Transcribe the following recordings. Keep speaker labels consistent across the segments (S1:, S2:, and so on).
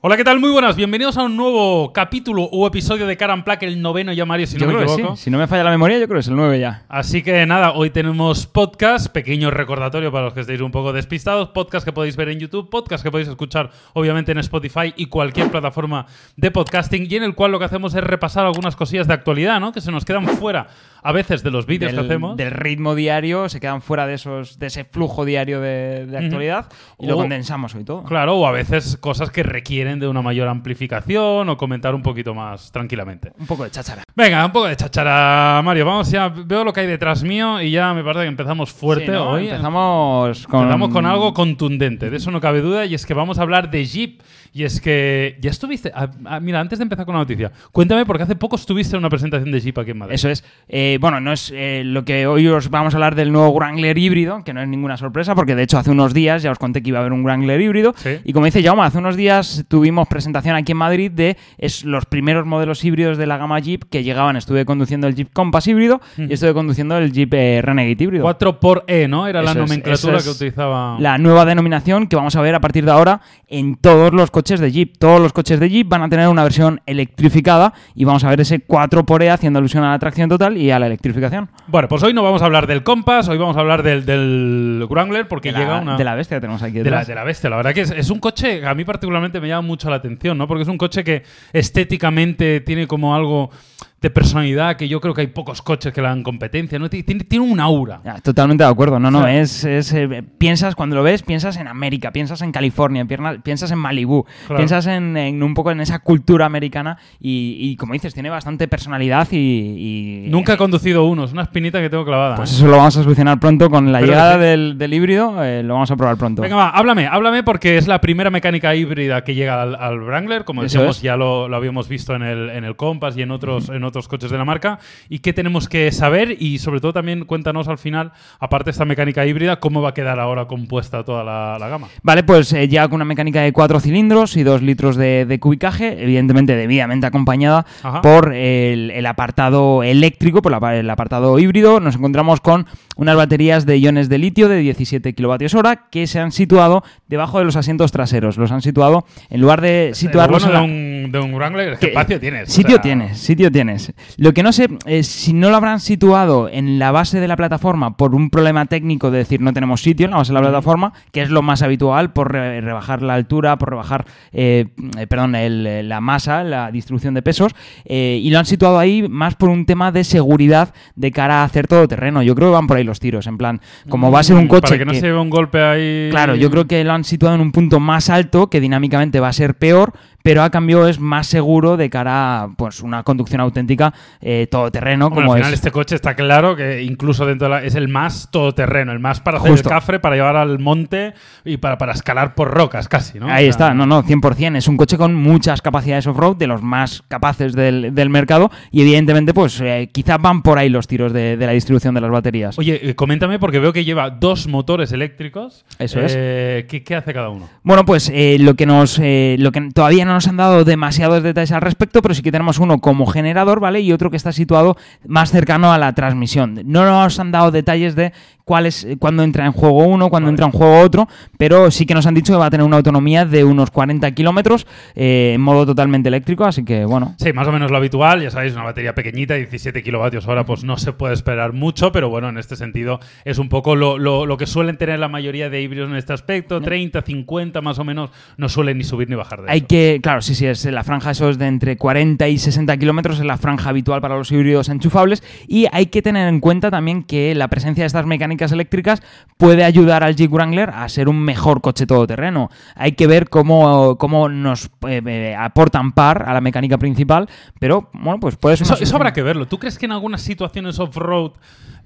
S1: Hola, ¿qué tal? Muy buenas. Bienvenidos a un nuevo capítulo o episodio de Cara Plaque, el noveno ya, Mario, si
S2: Yo
S1: no me
S2: creo que
S1: equivoco.
S2: sí. Si no me falla la memoria, yo creo que es el 9 ya.
S1: Así que nada, hoy tenemos podcast, pequeño recordatorio para los que estéis un poco despistados, podcast que podéis ver en YouTube, podcast que podéis escuchar obviamente en Spotify y cualquier plataforma de podcasting y en el cual lo que hacemos es repasar algunas cosillas de actualidad, ¿no? Que se nos quedan fuera a veces de los vídeos que hacemos.
S2: del ritmo diario, se quedan fuera de esos de ese flujo diario de, de actualidad y lo
S1: O-
S2: condensamos hoy todo.
S1: Claro, o a veces cosas que requieren de una mayor amplificación o comentar un poquito más tranquilamente.
S2: Un poco de cháchara.
S1: Venga, un poco de chachara, Mario. Vamos ya, veo lo que hay detrás mío y ya me parece que empezamos fuerte
S2: Sí, ¿no?
S1: hoy.
S2: Empezamos con...
S1: Empezamos con algo contundente, de eso no cabe duda, y es que vamos a hablar de Jeep. Y es que ya estuviste. ah, ah, mira, antes de empezar con la noticia, cuéntame porque hace poco estuviste en una presentación de Jeep aquí en Madrid.
S2: Eso es. Eh, bueno, no es eh, lo que hoy os vamos a hablar del nuevo Wrangler híbrido, que no es ninguna sorpresa, porque de hecho hace unos días ya os conté que iba a haber un Wrangler híbrido.
S1: Sí.
S2: Y como dice Jaume, hace unos días tuvimos presentación aquí en Madrid de es, los primeros modelos híbridos de la gama Jeep que llegaban. Estuve conduciendo el Jeep Compass híbrido y estuve conduciendo el Jeep eh, Renegade híbrido.
S1: 4 por E, ¿no? Era la
S2: Eso es,
S1: nomenclatura
S2: eso
S1: que utilizaba.
S2: La nueva denominación que vamos a ver a partir de ahora en todos los coches de Jeep. Todos los coches de Jeep van a tener una versión electrificada y vamos a ver ese 4xE haciendo alusión a la tracción total y a la electrificación.
S1: Bueno, pues hoy no vamos a hablar del Compass, hoy vamos a hablar del, del Wrangler porque
S2: de,
S1: llega
S2: la,
S1: una.
S2: de la bestia que tenemos aquí
S1: De la, de la bestia, la verdad que es, es un coche que a mí particularmente me llama mucho la atención, ¿no? Porque es un coche que estéticamente tiene como algo de personalidad que yo creo que hay pocos coches que le dan competencia, ¿no? Tiene, tiene- un aura.
S2: Ya, totalmente de acuerdo. No, no,
S1: Claro.
S2: es, es, eh, piensas cuando lo ves, piensas en América, piensas en California, piensas en Malibú,
S1: Claro.
S2: piensas en, en un poco en esa cultura americana y, y, como dices, tiene bastante personalidad y, y-
S1: Nunca he conducido uno, es una espinita que tengo clavada.
S2: Pues
S1: ¿eh?
S2: eso lo vamos a solucionar pronto con la
S1: Pero
S2: llegada
S1: sí.
S2: del, del híbrido, eh, lo vamos a probar pronto.
S1: Venga, va, háblame, háblame porque es la primera mecánica híbrida que llega al, al Wrangler, como decíamos, ya lo, lo habíamos visto en el, en el Compass y en otros, en otros coches de la marca. ¿Y qué tenemos que saber? Y sobre todo también cuéntanos al final, aparte de esta mecánica híbrida, cómo va a quedar ahora compuesta toda la, la gama.
S2: Vale, pues eh, ya con una mecánica de cuatro cilindros y dos litros de, de cubicaje, evidentemente debidamente acompañada
S1: Ajá.
S2: por el, el apartado eléctrico, por la- el apartado híbrido, nos encontramos con unas baterías de iones de litio de 17 kilovatios hora que se han situado debajo de los asientos traseros. Los han situado, en lugar de situarlos
S1: Lo
S2: en la-
S1: bueno de un, de un Wrangler que- espacio tienes. o
S2: Sitio
S1: sea,
S2: tienes, sitio tienes. Lo que no sé es si no lo habrán situado en la base de la plataforma por un problema técnico de decir no tenemos sitio en la base de la plataforma, que es lo más habitual por re- rebajar la altura, por rebajar, eh, eh, perdón, el- la masa, la distribución de pesos, eh, y lo han situado ahí más por un tema de seguridad de cara a hacer todo terreno. Yo creo que van por ahí los tiros, en plan, como va a ser un
S1: mm,
S2: coche
S1: Para que no se lleve un golpe ahí.
S2: Claro, yo creo que lo han situado en un punto más alto, que dinámicamente va a ser peor, pero a cambio es más seguro de cara a pues, una conducción auténtica eh, todoterreno,
S1: Hombre,
S2: como
S1: al final
S2: es.
S1: este coche está claro que incluso dentro de la, es el más todoterreno, el más para hacer
S2: Justo.
S1: el cafre, para llevar al monte y para, para escalar por rocas casi, ¿no?
S2: Ahí
S1: O sea,
S2: está, no, no, 100%. Es un coche con muchas capacidades off-road, de los más capaces del, del mercado, y evidentemente, pues eh, quizás van por ahí los tiros de, de la distribución de las baterías.
S1: Oye, eh, coméntame porque veo que lleva dos motores eléctricos.
S2: Eso es.
S1: Eh, ¿qué, qué hace cada uno?
S2: Bueno, pues eh, lo que nos lo que todavía no nos han dado demasiados detalles al respecto, pero sí que tenemos uno como generador, ¿vale? Y otro que está situado más cercano a la transmisión. No nos han dado detalles de cuál es eh, cuándo entra en juego uno, cuándo
S1: Vale.
S2: entra en juego otro, pero sí que nos han dicho que va a tener una autonomía de unos 40 kilómetros eh, en modo totalmente eléctrico, así que bueno.
S1: Sí, más o menos lo habitual, ya sabéis, una batería pequeñita, 17 kilovatios hora, pues no se puede esperar mucho, pero bueno, en este sentido es un poco lo, lo- lo que suelen tener la mayoría de híbridos en este aspecto, 30, 50 más o menos, no suelen ni subir ni bajar de
S2: Hay
S1: eso.
S2: que, claro, sí, sí, es la franja, eso es de entre 40 y 60 kilómetros, es la franja habitual para los híbridos enchufables. Y hay que tener en cuenta también que la presencia de estas mecánicas eléctricas puede ayudar al Jeep Wrangler a ser un mejor coche todoterreno. Hay que ver cómo, cómo nos eh, eh, aportan par a la mecánica principal, pero bueno, pues puede ser.
S1: Eso, eso habrá que verlo. ¿Tú crees que en algunas situaciones off-road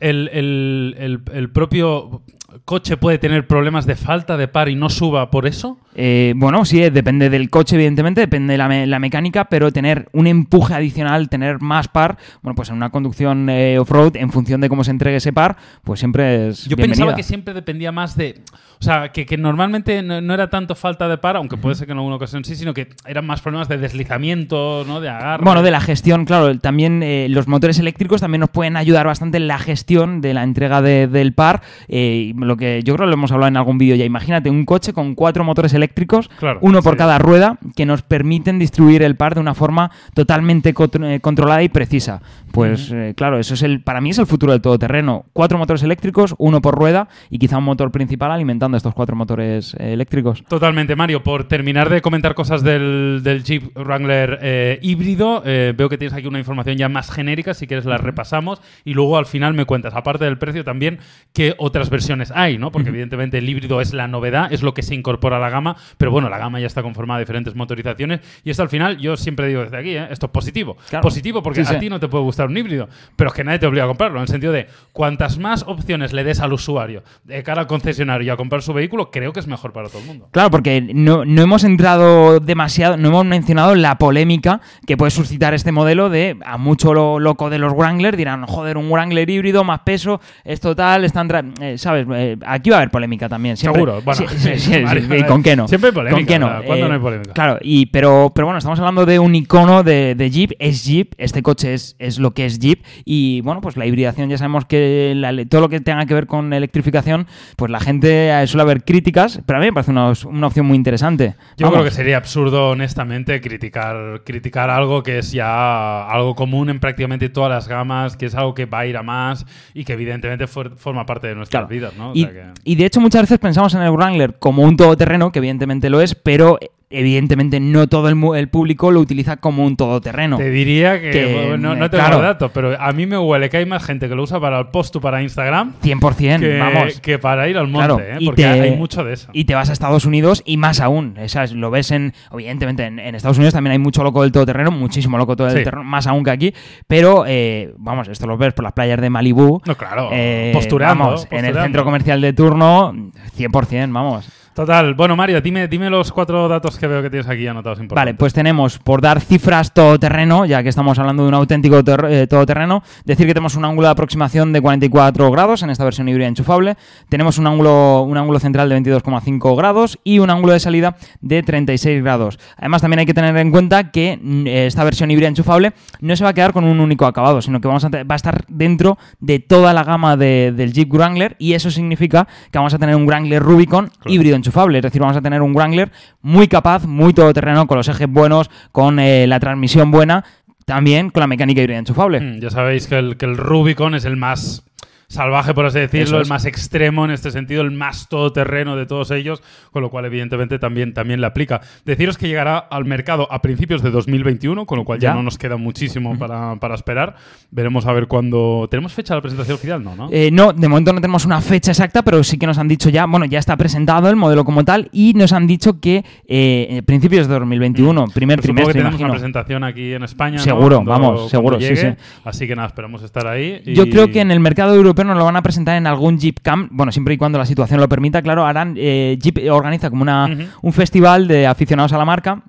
S1: el, el- el- el propio coche puede tener problemas de falta de par y no suba por eso?
S2: Eh, bueno, sí, eh, depende del coche, evidentemente, depende de la, me- la mecánica, pero tener un empuje adicional, tener más par, bueno, pues en una conducción eh, off-road, en función de cómo se entregue ese par, pues siempre es.
S1: Yo
S2: bienvenida.
S1: pensaba que siempre dependía más de. O sea, que, que normalmente no, no era tanto falta de par, aunque puede ser que en alguna ocasión sí, sino que eran más problemas de deslizamiento, ¿no? De agarre.
S2: Bueno, de la gestión, claro. También eh, los motores eléctricos también nos pueden ayudar bastante en la gestión de la entrega de- del par. eh, lo que yo creo que lo hemos hablado en algún vídeo ya. Imagínate un coche con cuatro motores eléctricos,
S1: Claro,
S2: uno por
S1: sí.
S2: cada rueda, que nos permiten distribuir el par de una forma totalmente eh, controlada y precisa. Pues eh, claro, eso es el, para mí es el futuro del todoterreno. Cuatro motores eléctricos, uno por rueda y quizá un motor principal alimentando estos cuatro motores eh, eléctricos.
S1: Totalmente, Mario. Por terminar de comentar cosas del, del Jeep Wrangler eh, híbrido, eh, veo que tienes aquí una información ya más genérica, si quieres la repasamos y luego al final me cuentas, aparte del precio también, qué otras versiones hay, ¿no? Porque evidentemente el híbrido es la novedad, es lo que se incorpora a la gama, pero bueno, la gama ya está conformada de diferentes motorizaciones y esto al final, yo siempre digo desde aquí, esto es positivo.
S2: Claro.
S1: Positivo porque
S2: Sí, sí.
S1: a ti no te puede gustar un híbrido, pero es que nadie te obliga a comprarlo, en el sentido de cuantas más opciones le des al usuario de cara al concesionario y a comprar su vehículo, creo que es mejor para todo el mundo.
S2: Claro, porque no, no hemos entrado demasiado, no hemos mencionado la polémica que puede suscitar este modelo de a mucho lo loco de los Wrangler dirán, joder, un Wrangler híbrido, más peso, es total, están... eh, ¿Sabes? Eh, aquí va a haber polémica también. Siempre.
S1: Seguro, bueno,
S2: Sí, sí, sí,
S1: Mario,
S2: sí, ¿y ¿Con qué no?
S1: siempre hay polémica,
S2: ¿Con qué no?
S1: ¿cuándo no hay polémica?
S2: Claro, y, pero, pero bueno, estamos hablando de un icono de, de Jeep, es Jeep, este coche es, es lo que es Jeep, y bueno, pues la hibridación ya sabemos que la- todo lo que tenga que ver con electrificación, pues la gente eh, suele haber críticas, pero a mí me parece una, una opción muy interesante.
S1: Yo
S2: Vamos.
S1: creo que sería absurdo, honestamente, criticar, criticar algo que es ya algo común en prácticamente todas las gamas, que es algo que va a ir a más y que evidentemente for- forma parte de nuestras
S2: Claro.
S1: vidas, ¿no? O
S2: y,
S1: sea que-
S2: y de hecho muchas veces pensamos en el Wrangler como un todoterreno, que evidentemente lo es, pero evidentemente no todo el, el público lo utiliza como un todoterreno.
S1: Te diría que, no, no tengo
S2: claro.
S1: datos, pero a mí me huele que hay más gente que lo usa para el post o para Instagram
S2: 100%,
S1: que,
S2: vamos.
S1: que para ir al monte,
S2: Claro,
S1: ¿eh? porque
S2: te-
S1: hay mucho de eso.
S2: Y te vas a Estados Unidos y más aún. Esas, lo ves en. Evidentemente, en, en Estados Unidos también hay mucho loco del todoterreno, muchísimo loco todo
S1: Sí.
S2: el terreno, más aún que aquí. Pero, eh, vamos, esto lo ves por las playas de Malibú.
S1: No, claro,
S2: eh,
S1: postureando,
S2: vamos, en el centro comercial de turno, 100%, vamos.
S1: Total. Bueno, Mario, dime, dime los cuatro datos que veo que tienes aquí anotados importantes.
S2: Vale, pues tenemos, por dar cifras todoterreno, ya que estamos hablando de un auténtico eh, todoterreno, decir que tenemos un ángulo de aproximación de 44 grados en esta versión híbrida enchufable, tenemos un ángulo, un ángulo central de 22,5 grados y un ángulo de salida de 36 grados. Además, también hay que tener en cuenta que mm, esta versión híbrida enchufable no se va a quedar con un único acabado, sino que vamos a va a estar dentro de toda la gama de- del Jeep Wrangler y eso significa que vamos a tener un Wrangler Rubicon híbrido enchufable, es decir, vamos a tener un Wrangler muy capaz, muy todoterreno, con los ejes buenos, con eh, la transmisión buena, también con la mecánica híbrida enchufable.
S1: Mm, Ya sabéis que el, que el Rubicon es el más salvaje, por así decirlo, el más extremo en este sentido, el más todoterreno de todos ellos, con lo cual evidentemente también, también le aplica. Deciros que llegará al mercado a principios de 2021, con lo cual ya,
S2: Ya.
S1: no nos queda muchísimo para, para esperar. Veremos a ver cuándo... ¿Tenemos fecha de la presentación oficial? No, ¿no?
S2: Eh, no, de momento no tenemos una fecha exacta, pero sí que nos han dicho ya, bueno, ya está presentado el modelo como tal y nos han dicho que eh, principios de 2021, primer
S1: Pues Supongo que
S2: trimestre,
S1: tenemos una presentación aquí en España. ¿no?
S2: Seguro,
S1: Cuando-
S2: vamos,
S1: cuando
S2: seguro, sí, sí.
S1: Así que nada, esperamos estar ahí. y-
S2: Yo creo que en el mercado europeo nos lo van a presentar en algún Jeep Camp, bueno, siempre y cuando la situación lo permita, claro, harán, eh, Jeep organiza como una, un festival de aficionados a la marca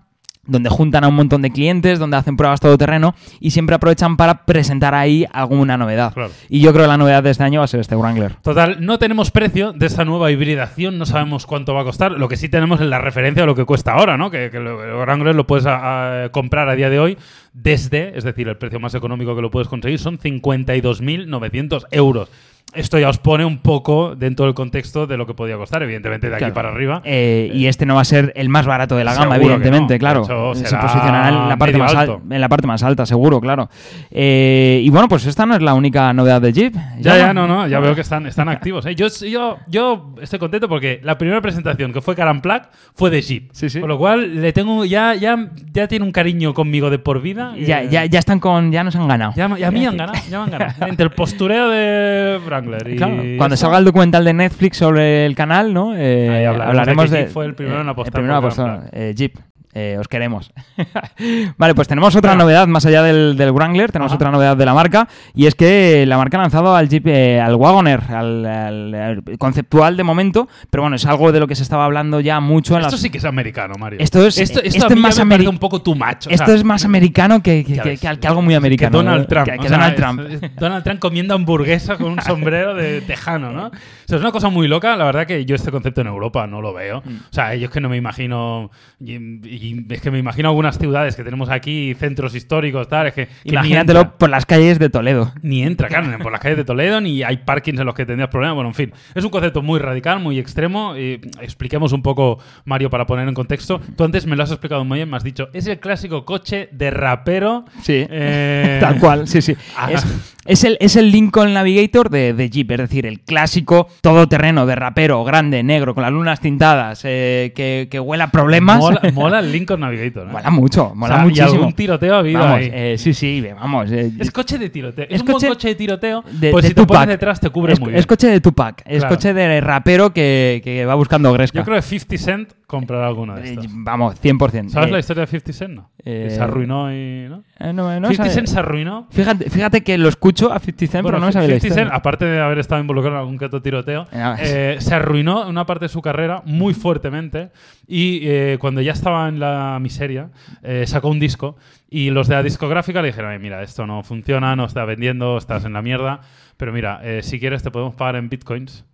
S2: donde juntan a un montón de clientes, donde hacen pruebas todoterreno y siempre aprovechan para presentar ahí alguna novedad.
S1: Claro.
S2: Y yo creo que la novedad de este año va a ser este Wrangler.
S1: Total, no tenemos precio de esta nueva hibridación, no sabemos cuánto va a costar. Lo que sí tenemos es la referencia de lo que cuesta ahora, ¿no? Que, que el Wrangler lo puedes a- a comprar a día de hoy desde, es decir, el precio más económico que lo puedes conseguir son 52.900 euros. Esto ya os pone un poco dentro del contexto de lo que podía costar, evidentemente de aquí
S2: Claro.
S1: para arriba.
S2: Eh, y este no va a ser el más barato de la gama, evidentemente,
S1: no.
S2: claro.
S1: Hecho,
S2: Se posicionará en la, parte más al-
S1: alto.
S2: en la parte más alta, seguro, claro. Eh, y bueno, pues esta no es la única novedad de Jeep.
S1: Ya, ya, no, no, ya veo que están, están activos. ¿eh? Yo, yo, yo estoy contento porque la primera presentación que fue Caramplac fue de Jeep.
S2: Sí, sí.
S1: Con lo cual le tengo, ya, ya, ya tiene un cariño conmigo de por vida.
S2: Ya, ya, ya están con. Ya nos han ganado.
S1: Ya, ya me han ganado, ya me han ganado. Entre el postureo de Y.
S2: Claro, cuando
S1: eso,
S2: salga el documental de Netflix sobre el canal, ¿no? Eh,
S1: hablaremos
S2: hablaremos
S1: de
S2: de.
S1: que Jeep fue el primero en
S2: eh,
S1: apostar
S2: el primero en
S1: por
S2: apostar, eh, Jeep. Eh, os queremos. vale, pues tenemos otra novedad más allá del, del Wrangler, tenemos
S1: Ajá.
S2: otra novedad de la marca y es que la marca ha lanzado al Jeep, eh, al Wagoner, al, al- al conceptual de momento, pero bueno, es algo de lo que se estaba hablando ya mucho en
S1: Esto
S2: las...
S1: sí que es americano, Mario.
S2: Esto es-
S1: esto,
S2: esto
S1: a
S2: es más
S1: me parece
S2: ameri-
S1: un poco too much. o
S2: Esto
S1: sea,
S2: es más americano que, que- que- algo muy americano.
S1: Que Donald. Trump.
S2: Que-
S1: sea,
S2: Donald
S1: es-
S2: Trump.
S1: es Donald Trump comiendo hamburguesa con un sombrero de tejano, ¿no? O sea, es una cosa muy loca. La verdad que yo este concepto en Europa no lo veo.
S2: Mm.
S1: O sea, yo es que no me imagino... Y, y es que me imagino algunas ciudades que tenemos aquí, centros históricos, tal, es que...
S2: Imagínatelo por las calles de Toledo.
S1: Ni entra, claro, por las calles de Toledo, ni hay parkings en los que tendrías problemas. Bueno, en fin, es un concepto muy radical, muy extremo. y expliquemos un poco, Mario, para poner en contexto. Tú antes me lo has explicado muy bien, me has dicho, es el clásico coche de rapero.
S2: Sí.
S1: eh,
S2: Tal cual, sí, sí.
S1: Ah.
S2: Es, es el, es el Lincoln Navigator de, de Jeep, es decir, el clásico todoterreno de rapero, grande, negro, con las lunas tintadas, eh, que, que huela problemas.
S1: Mola, mola el Lincoln Navigator. ¿eh?
S2: Mola mucho, mola
S1: O sea,
S2: muchísimo.
S1: Y algún tiroteo ha habido
S2: Vamos,
S1: ahí.
S2: eh, sí, sí, vamos. eh,
S1: es coche de tiroteo. Es, un buen
S2: coche
S1: coche de tiroteo.
S2: de,
S1: pues
S2: de
S1: si te pones detrás te cubre
S2: es,
S1: muy bien.
S2: es coche de Tupac, es
S1: Claro.
S2: coche de rapero que, que va buscando Gresca.
S1: Yo creo que 50 Cent comprará alguno de
S2: Eh,
S1: estos.
S2: vamos, 100%.
S1: ¿Sabes
S2: Eh,
S1: la historia de 50 Cent? No.
S2: eh,
S1: se arruinó y... ¿no?
S2: eh, no, no
S1: 50
S2: sabe-
S1: Cent se arruinó
S2: Fíjate, fíjate que lo escucho a 50 Cent, pero no me sabe la
S1: 50
S2: historia.
S1: Cent, aparte de haber estado involucrado en algún que tiroteo,
S2: Ah.
S1: eh, se arruinó una parte de su carrera muy fuertemente y eh, cuando ya estaba en la miseria eh, sacó un disco y los de la discográfica le dijeron, "Ay, mira, esto no funciona, no está vendiendo, estás en la mierda, pero mira, eh, si quieres te podemos pagar en bitcoins.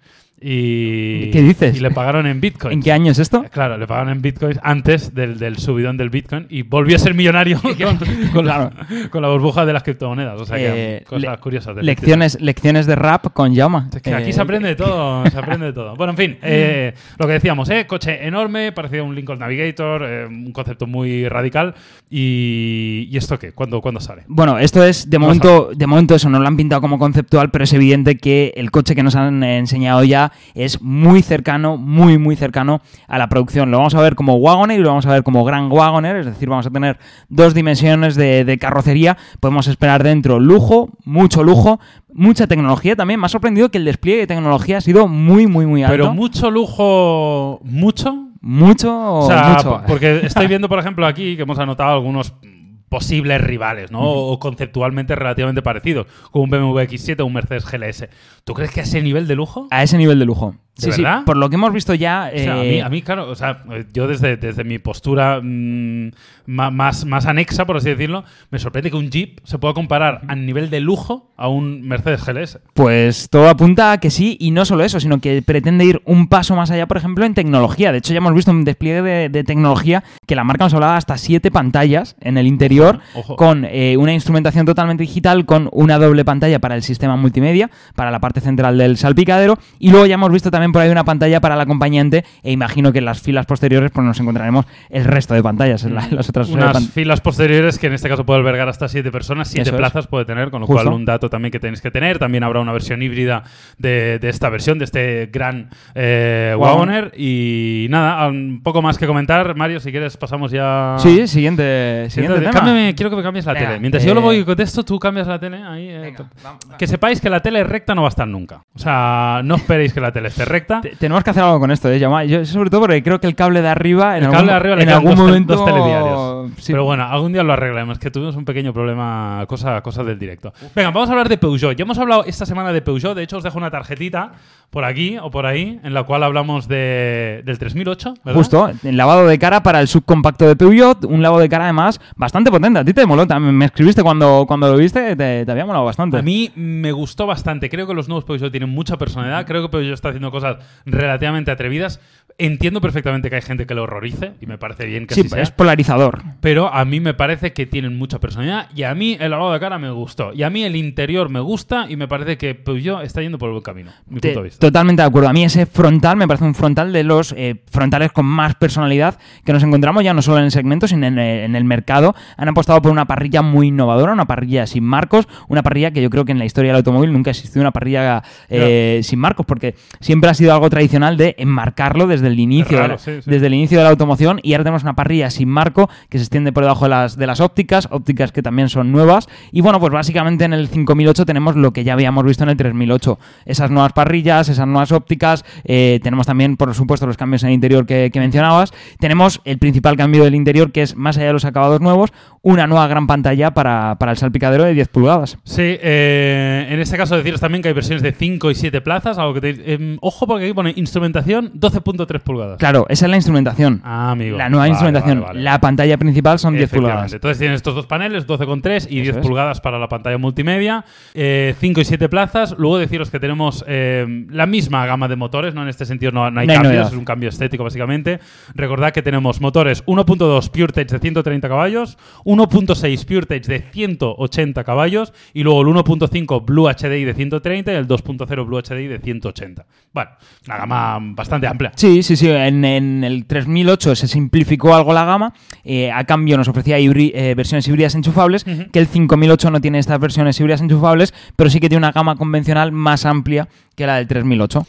S1: Y,
S2: ¿Qué dices?
S1: Y le pagaron en bitcoins.
S2: ¿En qué año es esto?
S1: Claro, le pagaron en bitcoins antes del, del subidón del bitcoin y volvió a ser millonario con, con la, con la burbuja de las criptomonedas. O sea, que
S2: Eh,
S1: cosas
S2: le-
S1: curiosas. del
S2: Lecciones, lecciones de rap con
S1: es que aquí
S2: Eh,
S1: se aprende de todo, se aprende de todo. Bueno, en fin, eh, lo que decíamos, ¿eh? coche enorme, parecido a un Lincoln Navigator, eh, un concepto muy radical. ¿Y, ¿y esto qué? ¿Cuándo, ¿Cuándo sale?
S2: Bueno, esto es, de momento, de momento eso no lo han pintado como conceptual, pero es evidente que el coche que nos han eh, enseñado ya es muy cercano, muy, muy cercano a la producción. Lo vamos a ver como Wagoner y lo vamos a ver como Grand Wagoner, es decir, vamos a tener dos dimensiones de, de carrocería. Podemos esperar dentro lujo, mucho lujo, mucha tecnología también. Me ha sorprendido que el despliegue de tecnología ha sido muy, muy, muy alto.
S1: Pero mucho lujo, mucho.
S2: mucho,
S1: O sea,
S2: mucho.
S1: po- porque estoy viendo, por ejemplo, aquí que hemos anotado algunos posibles rivales, ¿no? O conceptualmente relativamente parecidos, como un BMW X7 o un Mercedes GLS. ¿Tú crees que a ese nivel de lujo?
S2: A ese nivel de lujo.
S1: ¿De
S2: sí, sí. Por lo que hemos visto ya.
S1: O sea, a,
S2: eh,
S1: mí, a mí, claro, o sea, yo desde, desde mi postura mm, más, más anexa, por así decirlo, me sorprende que un Jeep se pueda comparar a nivel de lujo a un Mercedes GLS.
S2: Pues todo apunta a que sí, y no solo eso, sino que pretende ir un paso más allá, por ejemplo, en tecnología. De hecho, ya hemos visto un despliegue de, de tecnología que la marca nos hablaba hasta siete pantallas en el interior,
S1: Ojo.
S2: con eh, una instrumentación totalmente digital, con una doble pantalla para el sistema multimedia, para la parte central del salpicadero, y luego ya hemos visto también por ahí una pantalla para el acompañante, e imagino que en las filas posteriores pues nos encontraremos el resto de pantallas, en la- las otras eh,
S1: Unas
S2: pan-
S1: filas posteriores que en este caso puede albergar hasta siete personas, siete
S2: Eso es.
S1: plazas puede tener, con lo
S2: Justo.
S1: cual un dato también que tenéis que tener. También habrá una versión híbrida de, de esta versión, de este gran eh,
S2: Wagon.
S1: Wagoner. Y nada, un poco más que comentar. Mario, si quieres pasamos ya...
S2: Sí, siguiente, tema.
S1: cámbiame- quiero que me cambies la
S2: Venga,
S1: tele. Mientras
S2: eh,
S1: yo lo voy y contesto, tú cambias la tele. Ahí, eh,
S2: Venga, vamos,
S1: que sepáis que la tele recta no va a estar nunca. O sea, no esperéis que la tele esté recta.
S2: Te- Tenemos que hacer algo con esto, ¿eh? Yo, sobre todo porque creo que el cable de arriba en
S1: El
S2: algún,
S1: cable de arriba le
S2: en algún
S1: dos,
S2: momento
S1: dos telediarios.
S2: Sí.
S1: Pero bueno, algún día lo arreglaremos, que tuvimos un pequeño problema, cosa, cosa del directo. Venga, vamos a hablar de Peugeot. Ya hemos hablado esta semana de Peugeot, de hecho os dejo una tarjetita por aquí o por ahí, en la cual hablamos de, del 3008, ¿verdad?
S2: Justo, el lavado de cara para el subcompacto de Peugeot, un lavado de cara además bastante potente. A ti te moló, también me escribiste cuando, cuando lo viste, te, te había molado bastante.
S1: A mí me gustó bastante. Creo que los nuevos Peugeot tienen mucha personalidad. Creo que Peugeot está haciendo cosas relativamente atrevidas. Entiendo perfectamente que hay gente que lo horrorice y me parece bien que
S2: sí,
S1: así sea.
S2: es polarizador.
S1: Pero a mí me parece que tienen mucha personalidad y a mí el lavado de cara me gustó. Y a mí el interior me gusta y me parece que Peugeot está yendo por el buen camino. Mi
S2: Te-
S1: punto de vista.
S2: Totalmente de acuerdo. A mí ese frontal me parece un frontal de los eh, frontales con más personalidad que nos encontramos ya no solo en el segmento, sino en el, en el mercado. Han apostado por una parrilla muy innovadora, una parrilla sin marcos, una parrilla que yo creo que en la historia del automóvil nunca ha existido una parrilla eh, sin marcos, porque siempre ha sido algo tradicional de enmarcarlo desde el inicio,
S1: Raro,
S2: de la,
S1: sí, sí.
S2: desde el inicio de la automoción y ahora tenemos una parrilla sin marco que se extiende por debajo de las, de las ópticas, ópticas que también son nuevas. Y bueno, pues básicamente en el 5008 tenemos lo que ya habíamos visto en el 3008. Esas nuevas parrillas, esas nuevas ópticas. eh, tenemos también, por supuesto, los cambios en el interior que, que mencionabas. Tenemos el principal cambio del interior, que es más allá de los acabados nuevos, una nueva gran pantalla para, para el salpicadero de 10 pulgadas.
S1: Sí, eh, en este caso deciros también que hay versiones de 5 y 7 plazas, algo que te- em, ojo porque aquí pone instrumentación 12.3 pulgadas.
S2: Claro, esa es la instrumentación.
S1: Ah, amigo.
S2: La nueva
S1: Vale,
S2: instrumentación.
S1: vale, vale.
S2: La pantalla principal son 10
S1: Efectivamente.
S2: pulgadas.
S1: Entonces tienen estos dos paneles, 12,3 y 10
S2: es.
S1: pulgadas para la pantalla multimedia, 5 y 7 plazas. Luego deciros que tenemos eh, la misma gama de motores, ¿no? En este sentido no, no hay
S2: No
S1: cambios,
S2: novedad.
S1: es un cambio estético básicamente. Recordad que tenemos motores 1.2 PureTech de 130 caballos, 1.6 PureTech de 180 caballos y luego el 1.5 Blue HDI de 130 y el 2.0 Blue HDI de 180. Bueno, una gama bastante amplia.
S2: Sí, sí, sí. En, en el 3008 se simplificó algo la gama. eh, a cambio nos ofrecía hibri- eh, versiones híbridas enchufables, que el 5008 no tiene estas versiones híbridas enchufables, pero sí que tiene una gama convencional más amplia que la del 3008.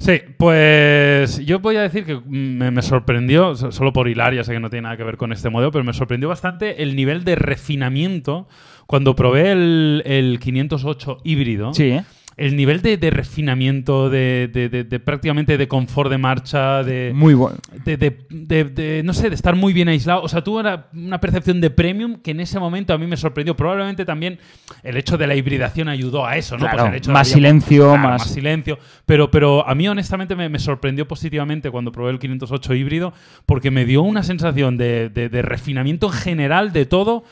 S1: Sí, pues yo voy a decir que me, me sorprendió, so- solo por hilar, ya sé que no tiene nada que ver con este modelo, pero me sorprendió bastante el nivel de refinamiento cuando probé el, el 508 híbrido.
S2: Sí, ¿eh?
S1: El nivel de, de refinamiento, de, de- prácticamente de confort de marcha, de,
S2: Muy bueno.
S1: de, de- de- de, no sé, de estar muy bien aislado. O sea, tuvo una, una percepción de premium que en ese momento a mí me sorprendió. Probablemente también el hecho de la hibridación ayudó a eso, ¿no?
S2: Claro,
S1: el hecho
S2: más silencio,
S1: claro,
S2: más-
S1: silencio. Pero, pero a mí, honestamente, me, me sorprendió positivamente cuando probé el 508 híbrido porque me dio una sensación de, de- de refinamiento en general de todo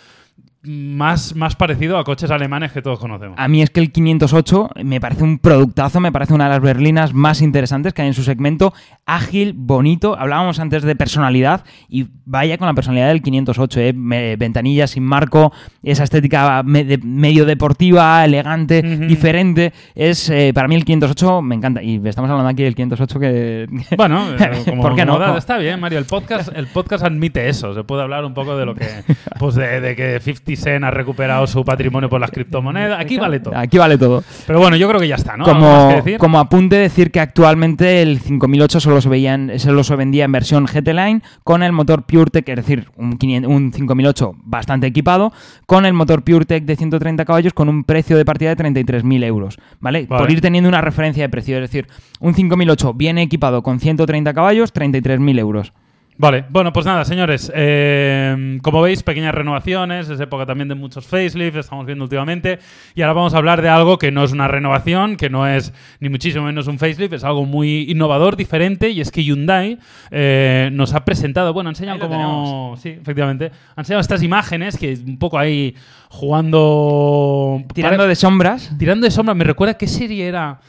S1: más, más parecido a coches alemanes que todos conocemos.
S2: A mí es que el 508 me parece un productazo, me parece una de las berlinas más interesantes que hay en su segmento. Ágil, bonito. Hablábamos antes de personalidad y vaya con la personalidad del 508. ¿eh? Ventanillas sin marco, esa estética medio deportiva, elegante, diferente. Es eh, Para mí el 508 me encanta. Y estamos hablando aquí del 508 que...
S1: Bueno, eh, como,
S2: ¿Por qué no?
S1: está bien, Mario. El podcast, el podcast admite eso. Se puede hablar un poco de lo que, pues de, de que 50 Cent ha recuperado su patrimonio por las criptomonedas. Aquí vale todo.
S2: Aquí vale todo.
S1: Pero bueno, yo creo que ya está, ¿no? ¿Algo más
S2: como,
S1: decir?
S2: como apunte decir que actualmente el 5008 solo se, veía en- solo se vendía en versión GT Line con el motor PureTech, es decir, un, 500 un 5008 bastante equipado, con el motor PureTech de 130 caballos con un precio de partida de 33.000 euros, ¿vale?
S1: Vale.
S2: Por ir teniendo una referencia de precio, es decir, un 5008 bien equipado con 130 caballos, 33.000 euros.
S1: Vale, bueno, pues nada, señores. eh, como veis, pequeñas renovaciones, es época también de muchos facelifts, estamos viendo últimamente. Y ahora vamos a hablar de algo que no es una renovación, que no es ni muchísimo menos un facelift, es algo muy innovador, diferente. Y es que Hyundai eh, nos ha presentado, bueno,
S2: lo
S1: como. Sí, efectivamente. Ha enseñado estas imágenes que un poco ahí jugando.
S2: Tirando de sombras,
S1: Tirando de sombra, me recuerda qué serie era.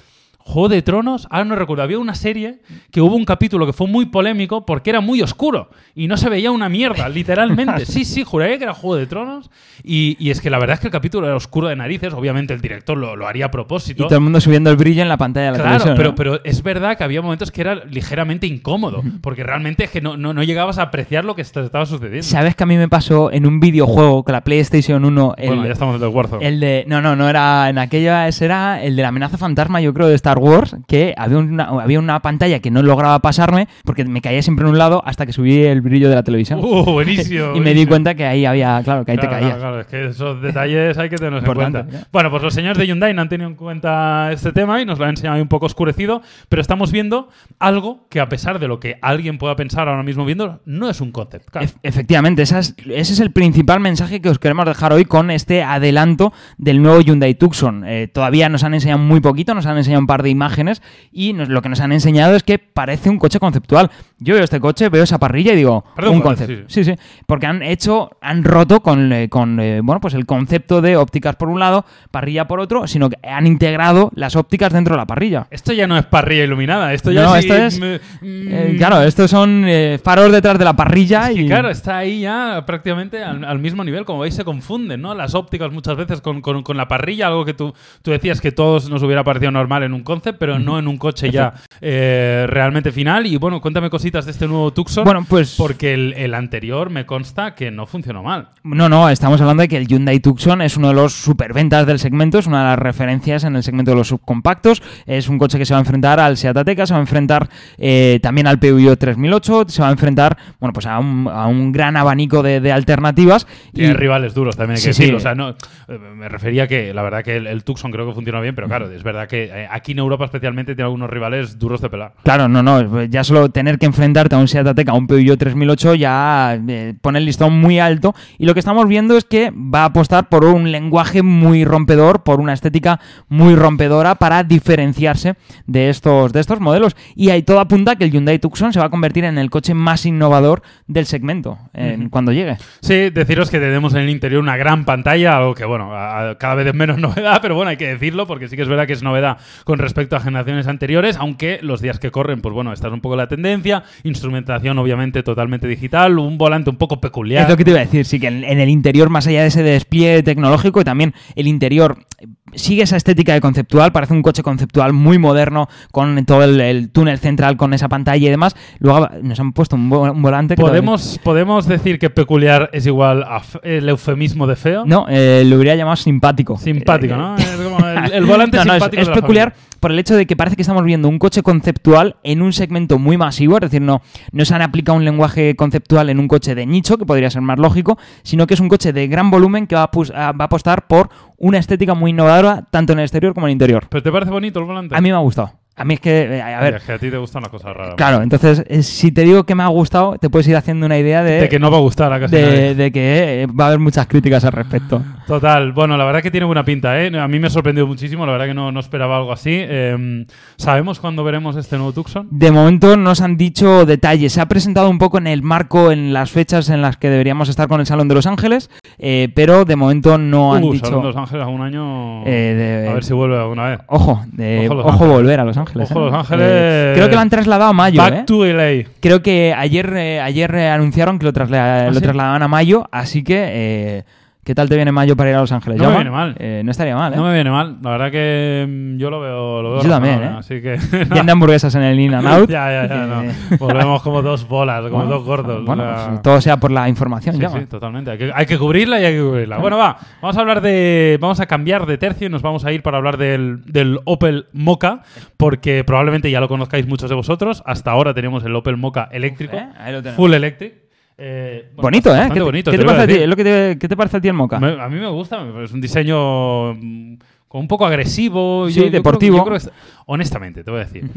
S1: Juego de Tronos, ahora no recuerdo, había una serie que hubo un capítulo que fue muy polémico porque era muy oscuro y no se veía una mierda, literalmente. Sí, sí, juraría que era Juego de Tronos y, y es que la verdad es que el capítulo era oscuro de narices, obviamente el director lo, lo haría a
S2: y
S1: propósito.
S2: todo el mundo subiendo el brillo en la pantalla de la
S1: Claro,
S2: televisión.
S1: pero,
S2: ¿no?
S1: pero es verdad que había momentos que era ligeramente incómodo, porque realmente es que no, no, no llegabas a apreciar lo que est- estaba sucediendo.
S2: ¿Sabes que a mí me pasó en un videojuego con la PlayStation 1? El,
S1: bueno, ya estamos en el Warzone.
S2: El de. No, no, no era. En aquella. Ese era el de la amenaza fantasma, yo creo, de Star Wars. Que había una, había una pantalla que no lograba pasarme porque me caía siempre en un lado hasta que subí el brillo de la televisión.
S1: Uh, buenísimo.
S2: y me di cuenta que ahí había. Claro, que ahí
S1: Claro,
S2: te caías.
S1: Claro, claro, es que esos detalles hay que tenerlos en cuenta. Bueno, pues los señores de Hyundai no han tenido en cuenta este tema y nos lo han enseñado ahí un poco oscurecido, pero estamos viendo algo que a pesar de lo que alguien pueda pensar ahora mismo viendo, no es un concept
S2: Efectivamente, esa es- ese es el principal mensaje que os queremos dejar hoy con este adelanto del nuevo Hyundai Tucson. Eh, todavía nos han enseñado muy poquito, nos han enseñado un par de imágenes y nos- lo que nos han enseñado es que parece un coche conceptual. Yo veo este coche, veo esa parrilla y digo,
S1: Perdón,
S2: un concepto. Sí, sí, porque han hecho, han roto con, eh, con eh, bueno, pues el concepto de ópticas por un lado, parrilla por otro, sino que han integrado las ópticas dentro de la parrilla.
S1: Esto ya no es parrilla iluminada, esto ya
S2: No,
S1: sí,
S2: esto es- Eh,
S1: mm,
S2: claro, estos son faros detrás de la parrilla
S1: Es que,
S2: y...
S1: claro, está ahí ya prácticamente al, al mismo nivel. Como veis, se confunden, ¿no? Las ópticas muchas veces con, con- con la parrilla, algo que tú, tú decías que todos nos hubiera parecido normal en un concept, pero no en un coche ya eh, realmente final. Y bueno, cuéntame cositas de este nuevo Tucson.
S2: Bueno, pues-
S1: Porque el, el anterior me consta que no funcionó mal.
S2: No, no, estamos hablando de que el Hyundai Tucson es uno de los superventas del segmento, es una de las referencias en el segmento de los subcompactos. Es un coche que se va a enfrentar al Seat Ateca, se va a enfrentar eh, también al Peugeot 3008, se va a enfrentar, bueno, pues a un, a un gran abanico de, de alternativas.
S1: Tiene
S2: y-
S1: rivales duros también hay que
S2: Sí,
S1: decirlo.
S2: sí.
S1: O sea, no, eh, me refería que la verdad que el, el Tucson creo que funcionó bien, pero claro, es verdad que aquí en Europa especialmente tiene algunos rivales duros de pelar.
S2: Claro, no, no, ya solo tener que enfrentarte a un Seat Ateca, a un Peugeot 3008 ya eh, pone el listón muy alto y lo que estamos viendo es que va a apostar por un lenguaje muy rompedor, por una estética muy rompedora para diferenciarse de estos, de estos modelos y ahí todo apunta que el Hyundai Tucson se va a convertir en el coche más innovador del segmento en- cuando llegue.
S1: Sí, deciros que tenemos en el interior una gran pantalla, algo que, bueno, a- a- cada vez es menos novedad, pero bueno, hay que decirlo porque sí que es verdad que es novedad con respecto a generaciones anteriores, aunque los días que corren, pues bueno, esta es un poco la tendencia. Instrumentación, obviamente, totalmente digital, un volante un poco peculiar.
S2: Es lo que te iba a decir, sí, que en, en el interior, más allá de ese despliegue tecnológico, y también el interior eh, sigue esa estética de conceptual, parece un coche conceptual muy moderno, con todo el, el túnel central, con esa pantalla y demás. Luego nos han puesto un, vo- un volante que
S1: ¿Podemos, ¿Podemos decir que peculiar es igual a f- el eufemismo de feo?
S2: No, eh, lo hubiera llamado simpático.
S1: Simpático,
S2: Eh,
S1: ¿no? Es como el, el volante
S2: No, no, es-
S1: simpático.
S2: peculiar
S1: familia.
S2: por el hecho de que parece que estamos viendo un coche conceptual en un segmento muy masivo, es decir, no, no se han aplicado un lenguaje conceptual en un coche de nicho, que podría ser más lógico, sino que es un coche de gran volumen que va a, va a apostar por una estética muy innovadora, tanto en el exterior como en el interior.
S1: ¿Pero te parece bonito el volante?
S2: A mí me ha gustado. A mí es que, eh, a ver,
S1: es que a ti te gustan las cosas raras.
S2: claro, entonces, eh, si te digo que me ha gustado, te puedes ir haciendo una idea de,
S1: De que no va a gustar a casi nadie.
S2: de, de que eh, va a haber muchas críticas al respecto.
S1: Total, bueno, la verdad que tiene buena pinta, ¿eh? A mí me ha sorprendido muchísimo, la verdad que no, no esperaba algo así. Eh, ¿Sabemos cuándo veremos este nuevo Tucson?
S2: De momento no se han dicho detalles. Se ha presentado un poco en el marco, en las fechas en las que deberíamos estar con el Salón de Los Ángeles, eh, pero de momento no han
S1: Uh,
S2: dicho.
S1: Salón de Los Ángeles algún año.
S2: Eh, de-
S1: A ver si vuelve alguna vez.
S2: Ojo, de-
S1: Ojo
S2: ojo, volver a Los Ángeles.
S1: Ojo
S2: ¿eh?
S1: Los Ángeles.
S2: Creo que lo han trasladado a mayo.
S1: Back to LA.
S2: Creo que ayer, ayer anunciaron que lo, trasla-
S1: ¿Ah,
S2: lo
S1: sí?
S2: trasladaban a mayo, así que. ¿Qué tal te viene mayo para ir a Los Ángeles?
S1: No me viene mal.
S2: Eh, no estaría mal, ¿eh?
S1: No me viene mal, la verdad que mm, yo lo veo. Lo veo
S2: Yo también, ¿eh?
S1: Así que.
S2: Bien de hamburguesas en el In and Out.
S1: ya, ya, ya. No. Volvemos como dos bolas, como
S2: bueno,
S1: dos gordos.
S2: Bueno,
S1: o sea-
S2: todo sea por la información,
S1: Sí, sí, totalmente. Hay que, hay que cubrirla y hay que cubrirla. Bueno, va. Vamos a hablar de. Vamos a cambiar de tercio y nos vamos a ir para hablar del, del Opel Mocha, porque probablemente ya lo conozcáis muchos de vosotros. Hasta ahora tenemos el Opel Mocha eléctrico,
S2: ¿Eh? Ahí lo tenemos.
S1: full electric. Eh, bueno,
S2: Bonito, ¿eh? ¿Qué,
S1: bonito,
S2: ¿qué
S1: te
S2: te lo que te- ¿Qué te parece a ti el Mocha?
S1: Me- a mí me gusta, es un diseño mm, un poco agresivo.
S2: Sí,
S1: creo-
S2: deportivo.
S1: yo creo que es- honestamente, te voy a decir.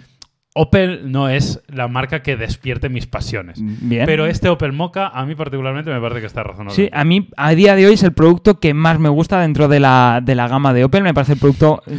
S1: Opel no es la marca que despierte mis pasiones.
S2: Bien.
S1: Pero este Opel Mocha, a mí particularmente, me parece que está razonable.
S2: Sí, a mí a día de hoy es el producto que más me gusta dentro de la, de la gama de Opel. Me parece el producto.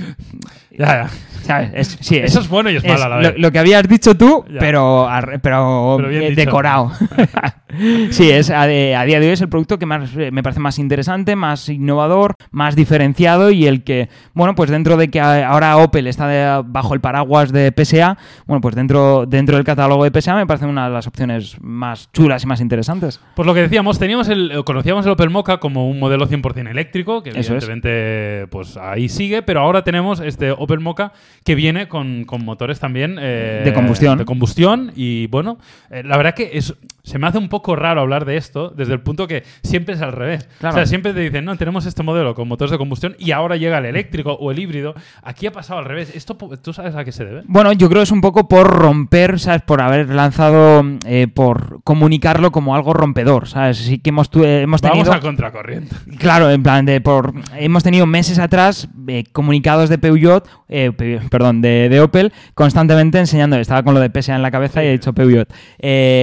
S1: Ya, ya.
S2: ¿sabes? Es- sí, es-
S1: Eso es bueno y es,
S2: es
S1: malo a la
S2: lo,
S1: vez.
S2: lo que habías dicho tú,
S1: Ya.
S2: pero, pero,
S1: Pero bien
S2: eh, decorado. sí, es, a, de- a día de hoy es el producto que más eh, me parece más interesante, más innovador, más diferenciado y el que, bueno, pues dentro de que ahora Opel está de- bajo el paraguas de PSA, bueno, pues dentro, dentro del catálogo de PSA me parece una de las opciones más chulas y más interesantes.
S1: Pues lo que decíamos, teníamos el, eh, conocíamos el Opel Mocha como un modelo 100% eléctrico, que
S2: Eso es.
S1: evidentemente pues ahí sigue, pero ahora tenemos este Opel Mocha que viene con, con motores también eh,
S2: De combustión.
S1: De combustión y bueno, eh, la verdad que es, se me hace un poco raro hablar de esto desde el punto que siempre es al revés.
S2: Claro.
S1: O sea, siempre te dicen, no, tenemos este modelo con motores de combustión y ahora llega el eléctrico o el híbrido. Aquí ha pasado al revés. ¿Esto tú sabes a qué se debe?
S2: Bueno, yo creo que es un poco por romper, ¿sabes? Por haber lanzado, eh, por comunicarlo como algo rompedor, ¿sabes? Sí que hemos, hemos
S1: Vamos
S2: tenido...
S1: a contracorriente.
S2: Claro, en plan de por hemos tenido meses atrás eh, comunicados de Peugeot, eh, Pe- perdón, de, de Opel constantemente enseñando, estaba con lo de PSA en la cabeza y he dicho Peugeot,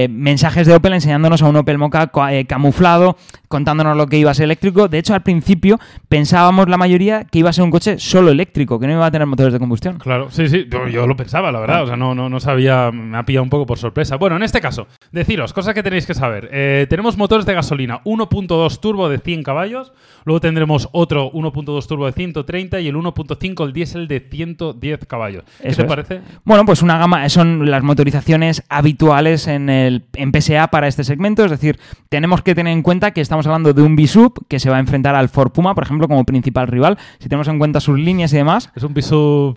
S2: mensajes de Opel a un Opel Mocha eh, camuflado, contándonos lo que iba a ser eléctrico. De hecho, al principio pensábamos la mayoría que iba a ser un coche solo eléctrico, que no iba a tener motores de combustión.
S1: Claro, sí, sí, yo, yo lo pensaba, la verdad, o sea, no, no, no sabía, me ha pillado un poco por sorpresa. Bueno, en este caso, deciros, cosas que tenéis que saber. Eh, tenemos motores de gasolina 1.2 turbo de 100 caballos, luego tendremos otro 1.2 turbo de 130 y el 1.5 el diésel de 110 caballos. ¿Qué
S2: Eso
S1: te
S2: es.
S1: parece?
S2: Bueno, pues una gama, son las motorizaciones habituales en el en PSA para este segmento, es decir, tenemos que tener en cuenta que estamos hablando de un Bisub que se va a enfrentar al Ford Puma, por ejemplo, como principal rival. Si tenemos en cuenta sus líneas y demás,
S1: Es un piso...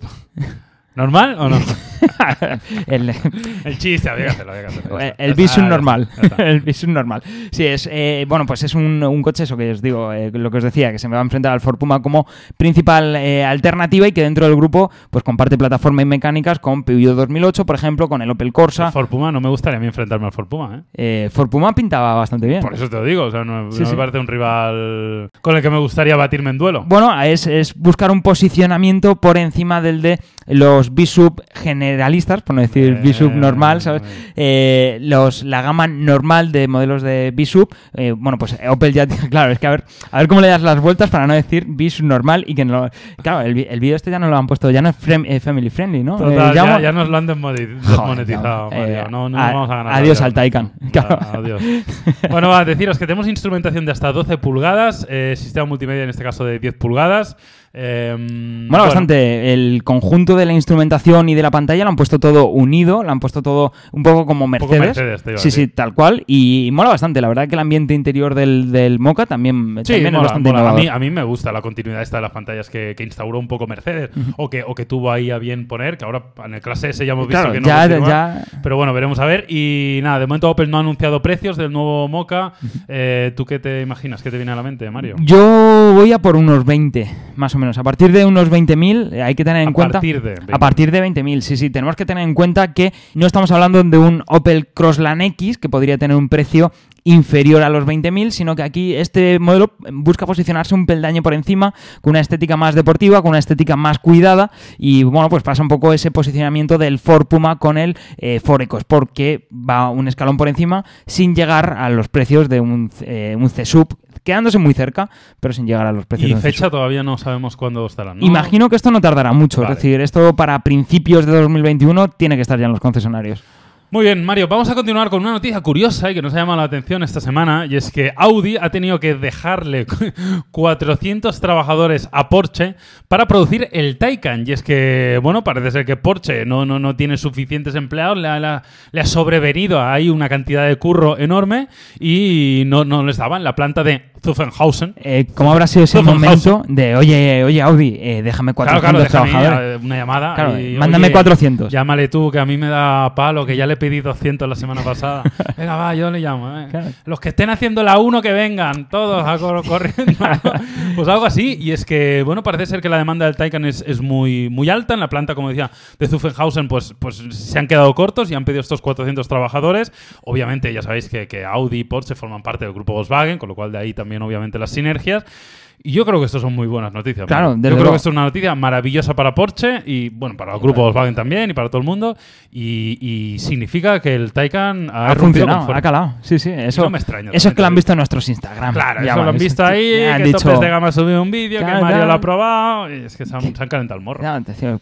S1: ¿Normal o no?
S2: el,
S1: el chiste, había que hacerlo, había que hacerlo. ya
S2: el, el
S1: está,
S2: normal. el Visun normal. Sí, es. eh, bueno, pues es un, un coche, eso que os digo, eh, lo que os decía, que se me va a enfrentar al Ford Puma como principal eh, alternativa y que dentro del grupo pues comparte plataforma y mecánicas con Peugeot 2008, por ejemplo, con el Opel Corsa.
S1: El Ford Puma, no me gustaría a mí enfrentarme al Ford Puma, ¿eh?
S2: Eh, Ford Puma pintaba bastante bien.
S1: Por eso te lo digo, o sea, no,
S2: Sí,
S1: no
S2: sí.
S1: me parece un rival con el que me gustaría batirme en duelo.
S2: Bueno, es, es buscar un posicionamiento por encima del de los B-Sub generalistas, por no decir
S1: Eh,
S2: B-Sub normal, ¿sabes? Eh, los, la gama normal de modelos de B-Sub, eh, bueno, pues Opel ya, claro, es que a ver, a ver cómo le das las vueltas para no decir B-Sub normal y que no, claro, el, el vídeo este ya no lo han puesto, ya no es frem- eh, family friendly, ¿no?
S1: Total, ya, nos lo han
S2: Joder,
S1: desmonetizado,
S2: no,
S1: no,
S2: a-
S1: vamos a ganar.
S2: adiós al Taycan. Claro.
S1: Adiós. Bueno, va a deciros que tenemos instrumentación de hasta 12 pulgadas, sistema multimedia en este caso de 10 pulgadas. Eh,
S2: Mola bastante. El conjunto de la instrumentación y de la pantalla lo han puesto todo unido, lo han puesto todo un poco como
S1: poco
S2: Mercedes.
S1: Te iba
S2: sí, sí, tal cual. Y mola bastante. La verdad que el ambiente interior del, del Mocha también,
S1: Sí,
S2: también
S1: mola,
S2: es bastante
S1: mola. A, mí, a mí me gusta la continuidad esta de las pantallas que, que instauró un poco Mercedes o, que, o que tuvo ahí a bien poner, que ahora en el clase S ya hemos visto
S2: Claro,
S1: que no
S2: ya,
S1: continúa.
S2: ya-
S1: Pero bueno, veremos a ver. Y nada, de momento Opel no ha anunciado precios del nuevo Mocha. Eh, ¿Tú qué te imaginas? ¿Qué te viene a la mente, Mario?
S2: Yo voy a por unos 20, más o menos. A partir de unos 20.000 eh, hay que tener en
S1: A
S2: cuenta...
S1: partir de 20.000.
S2: A partir de 20.000, sí, sí. Tenemos que tener en cuenta que no estamos hablando de un Opel Crossland X, que podría tener un precio inferior a los 20.000, sino que aquí este modelo busca posicionarse un peldaño por encima, con una estética más deportiva, con una estética más cuidada, y bueno, pues pasa un poco ese posicionamiento del Ford Puma con el eh, Ford EcoSport, que va un escalón por encima, sin llegar a los precios de un, eh, un C-Sub, quedándose muy cerca, pero sin llegar a los precios
S1: Y
S2: de un
S1: fecha todavía no sabemos cuándo estarán. ¿no?
S2: Imagino que esto no tardará mucho,
S1: Vale.
S2: es decir, esto para principios de 2021 tiene que estar ya en los concesionarios.
S1: Muy bien, Mario, vamos a continuar con una noticia curiosa y que nos ha llamado la atención esta semana, y es que Audi ha tenido que dejarle 400 trabajadores a Porsche para producir el Taycan. Y es que, bueno, parece ser que Porsche no, no, no tiene suficientes empleados, le ha, sobrevenido ahí una cantidad de curro enorme y no, no les daban la planta de Zuffenhausen.
S2: Eh, ¿Cómo habrá sido ese momento de, oye, oye Audi, eh, déjame
S1: Claro,
S2: 400
S1: claro, déjame
S2: trabajadores?
S1: eh, una llamada.
S2: Claro,
S1: y,
S2: mándame
S1: oye,
S2: 400.
S1: Llámale tú, que a mí me da palo, que ya le pedí 200 la semana pasada. Venga, va, yo le llamo. eh.
S2: Claro.
S1: Los que estén haciendo la 1 que vengan, todos a cor- corriendo. pues algo así. Y es que, bueno, parece ser que la demanda del Taycan es, es muy, muy alta. En la planta, como decía, de Zuffenhausen, pues, pues se han quedado cortos y han pedido estos 400 trabajadores. Obviamente, ya sabéis que, que Audi y Porsche forman parte del grupo Volkswagen, con lo cual de ahí también, obviamente, las sinergias. Y yo creo que esto son muy buenas noticias.
S2: Claro,
S1: Yo creo
S2: luego.
S1: que esto es una noticia maravillosa para Porsche y, bueno, para el grupo Volkswagen también y para todo el mundo. Y, y significa que el Taycan ha,
S2: funcionado, ha calado. Sí, sí, eso,
S1: no me extraña
S2: eso es que lo han visto en nuestros Instagram.
S1: Claro,
S2: Ya
S1: eso
S2: va,
S1: lo han visto ahí,
S2: han
S1: que
S2: dicho-
S1: Topes de Gama ha subido un vídeo, que
S2: Claro,
S1: Mario
S2: claro.
S1: lo ha probado, y es que se han, se han calentado el morro.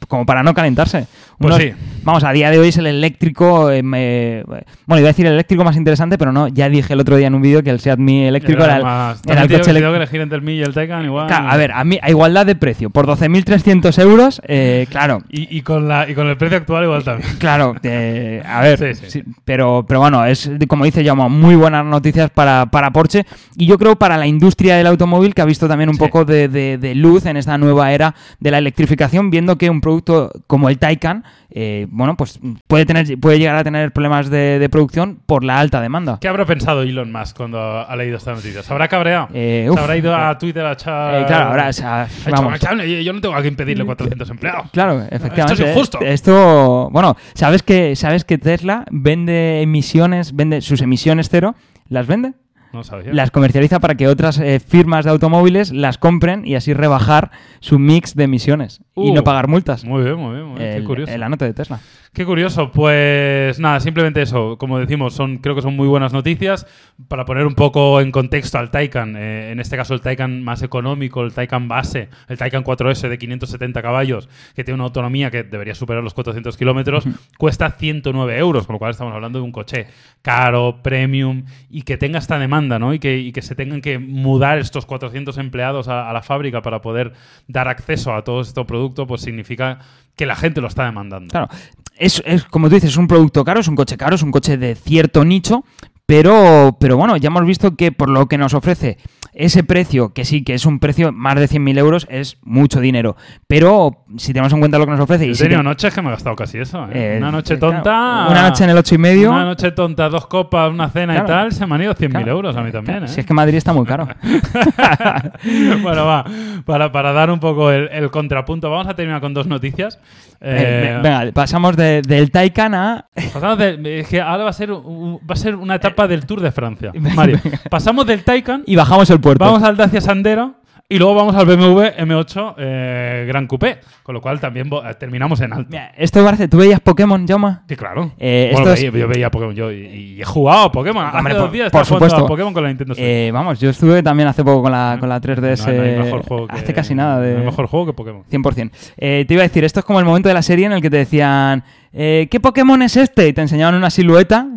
S2: Como para no calentarse.
S1: Pues sí.
S2: Vamos, a día de hoy es el eléctrico. eh, me- bueno, iba a decir el eléctrico más interesante, pero no. Ya dije el otro día en un vídeo que el Seat Mii eléctrico era, el,
S1: más-
S2: era el coche eléctrico.
S1: que elegir entre el Mi y el Taycan igual.
S2: Claro, a ver, a, mí, a igualdad de precio, por 12.300 euros, eh, claro.
S1: Y, y con la, y con el precio actual igual también.
S2: Claro, eh, a ver,
S1: Sí, sí.
S2: sí, pero, pero bueno, es como dice Jaume, muy buenas noticias para, para Porsche y yo creo para la industria del automóvil que ha visto también un
S1: Sí.
S2: poco de, de- de luz en esta nueva era de la electrificación, viendo que un producto como el Taycan, eh, bueno, pues puede, tener, puede llegar a tener problemas de, de producción por la alta demanda.
S1: ¿Qué habrá pensado Elon Musk cuando ha leído esta noticia? ¿Se habrá cabreado?
S2: Eh,
S1: ¿Se
S2: uf,
S1: habrá ido a Twitter a echar...
S2: Eh, claro, ahora, o sea, vamos.
S1: "Chaval, yo no tengo a quien pedirle 400 empleados.
S2: Claro, efectivamente.
S1: Esto es injusto.
S2: Esto, bueno, sabes que sabes que Tesla vende emisiones, vende sus emisiones cero, las vende,
S1: No sabía.
S2: las comercializa para que otras eh, firmas de automóviles las compren y así rebajar su mix de emisiones y
S1: Uh,
S2: no pagar multas.
S1: Muy bien, muy bien. Muy bien.
S2: El-
S1: Qué curioso.
S2: el anote de Tesla.
S1: Qué curioso. Pues nada, simplemente eso. Como decimos, son, creo que son muy buenas noticias. Para poner un poco en contexto al Taycan, eh, en este caso el Taycan más económico, el Taycan base, el Taycan 4S de 570 caballos, que tiene una autonomía que debería superar los 400 kilómetros, cuesta 109 euros, con lo cual estamos hablando de un coche caro, premium, y que tenga esta demanda, Y que, se tengan que mudar estos 400 empleados a, la fábrica para poder dar acceso a todo este producto, pues significa que la gente lo está demandando.
S2: Claro, es, es como tú dices, es un producto caro, es un coche caro, es un coche de cierto nicho, pero, pero bueno, ya hemos visto que por lo que nos ofrece ese precio, que sí, que es un precio más de 100.000 euros, es mucho dinero. Pero si tenemos en cuenta lo que nos ofrece...
S1: Yo
S2: y
S1: he
S2: si
S1: tenido
S2: te-
S1: noches que me he gastado casi eso. ¿eh?
S2: Eh,
S1: una noche
S2: claro,
S1: tonta.
S2: una noche en el ocho y medio.
S1: Una noche tonta, dos copas, una cena
S2: Claro.
S1: y tal, se me han ido 100.000
S2: Claro.
S1: euros a mí también. ¿eh?
S2: Si es que Madrid está muy caro.
S1: bueno, va, para, para dar un poco el, el contrapunto, vamos a terminar con dos noticias. Eh,
S2: venga, pasamos de- del Taycan a...
S1: pasamos de- es que ahora va a, ser, va a ser una etapa del Tour de Francia. Mario, pasamos del Taycan,
S2: Y bajamos el puerto.
S1: vamos al Dacia Sandero y luego vamos al BMW M8 eh, Gran Coupé, con lo cual también vo- terminamos en alto.
S2: Mira, esto parece... ¿Tú veías Pokémon, Jaume?
S1: Sí, claro.
S2: Eh,
S1: Bueno, veía- yo veía Pokémon yo y, y he jugado a Pokémon. Hace
S2: Hombre,
S1: dos
S2: por-
S1: días
S2: por
S1: estaba jugando
S2: supuesto.
S1: a Pokémon con la Nintendo Switch.
S2: Eh, vamos, yo estuve también hace poco con la, con la 3DS.
S1: No hay- no hay mejor juego que-
S2: hace casi nada de...
S1: no hay mejor juego que Pokémon.
S2: 100%. Eh, te iba a decir, esto es como el momento de la serie en el que te decían, eh, ¿qué Pokémon es este? Y te enseñaban una silueta.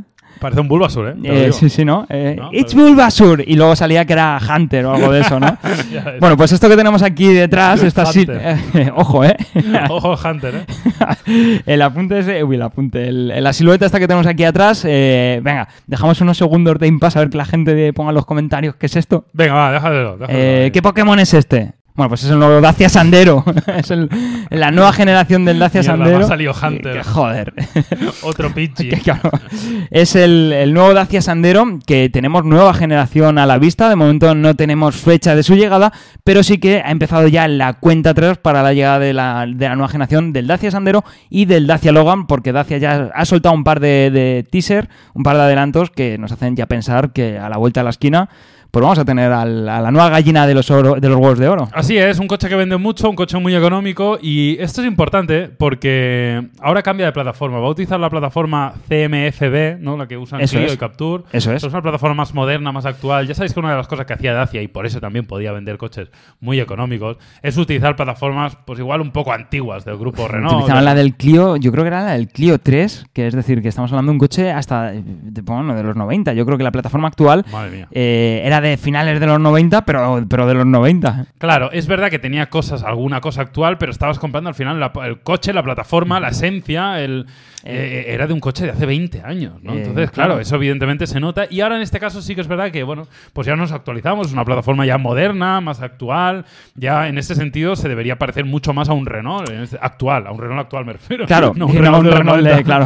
S1: Parece un Bulbasaur, ¿eh?
S2: Eh, sí, sí, ¿no? Eh,
S1: No,
S2: It's
S1: pero-
S2: Bulbasaur. Y luego salía que era Hunter o algo de eso, ¿no? Bueno, pues esto que tenemos aquí detrás, esta ojo, ¿eh?
S1: Ojo, Hunter, ¿eh?
S2: el apunte es. Uy, el apunte. el- la silueta esta que tenemos aquí atrás. eh, venga, dejamos unos segundos de impasse a ver que la gente ponga en los comentarios qué es esto.
S1: Venga, va, déjalo. déjalo
S2: Eh. ¿Qué Pokémon es este? Bueno, pues es el nuevo Dacia Sandero. es el- la nueva generación del Dacia
S1: Mierda,
S2: Sandero.
S1: ha salido Hunter.
S2: Que- joder.
S1: Otro Pidgey.
S2: Que claro, es el, el nuevo Dacia Sandero que tenemos nueva generación a la vista. De momento no tenemos fecha de su llegada, pero sí que ha empezado ya la cuenta atrás para la llegada de la, de la nueva generación del Dacia Sandero y del Dacia Logan, porque Dacia ya ha soltado un par de, de teaser, un par de adelantos que nos hacen ya pensar que a la vuelta de la esquina pues vamos a tener al- a la nueva gallina de los, oro- de los huevos de oro.
S1: Así es, un coche que vende mucho, un coche muy económico y esto es importante porque ahora cambia de plataforma. Va a utilizar la plataforma CMFB, ¿no? la que usan
S2: Eso
S1: Clio
S2: es.
S1: y Capture.
S2: Eso es.
S1: Es una plataforma más moderna, más actual. Ya sabéis que una de las cosas que hacía Dacia y por eso también podía vender coches muy económicos es utilizar plataformas pues igual un poco antiguas del grupo Renault.
S2: Utilizaban la del Clio, yo creo que era la del Clio 3, que es decir, que estamos hablando de un coche hasta de, bueno, de los 90. Yo creo que la plataforma actual
S1: Madre mía.
S2: eh, era de finales de los 90, pero, pero de los 90.
S1: Claro, es verdad que tenía cosas, alguna cosa actual, pero estabas comprando al final el coche, la plataforma, la esencia, el, eh, era de un coche de hace 20 años, ¿no?
S2: Eh,
S1: Entonces, claro, eso evidentemente se nota. Y ahora en este caso sí que es verdad que, bueno, pues ya nos actualizamos, es una plataforma ya moderna, más actual, ya en ese sentido se debería parecer mucho más a un Renault en este- actual, a un Renault actual me refiero.
S2: Claro,
S1: no un
S2: no
S1: Renault
S2: un
S1: de los
S2: Renault de-
S1: 90.
S2: claro.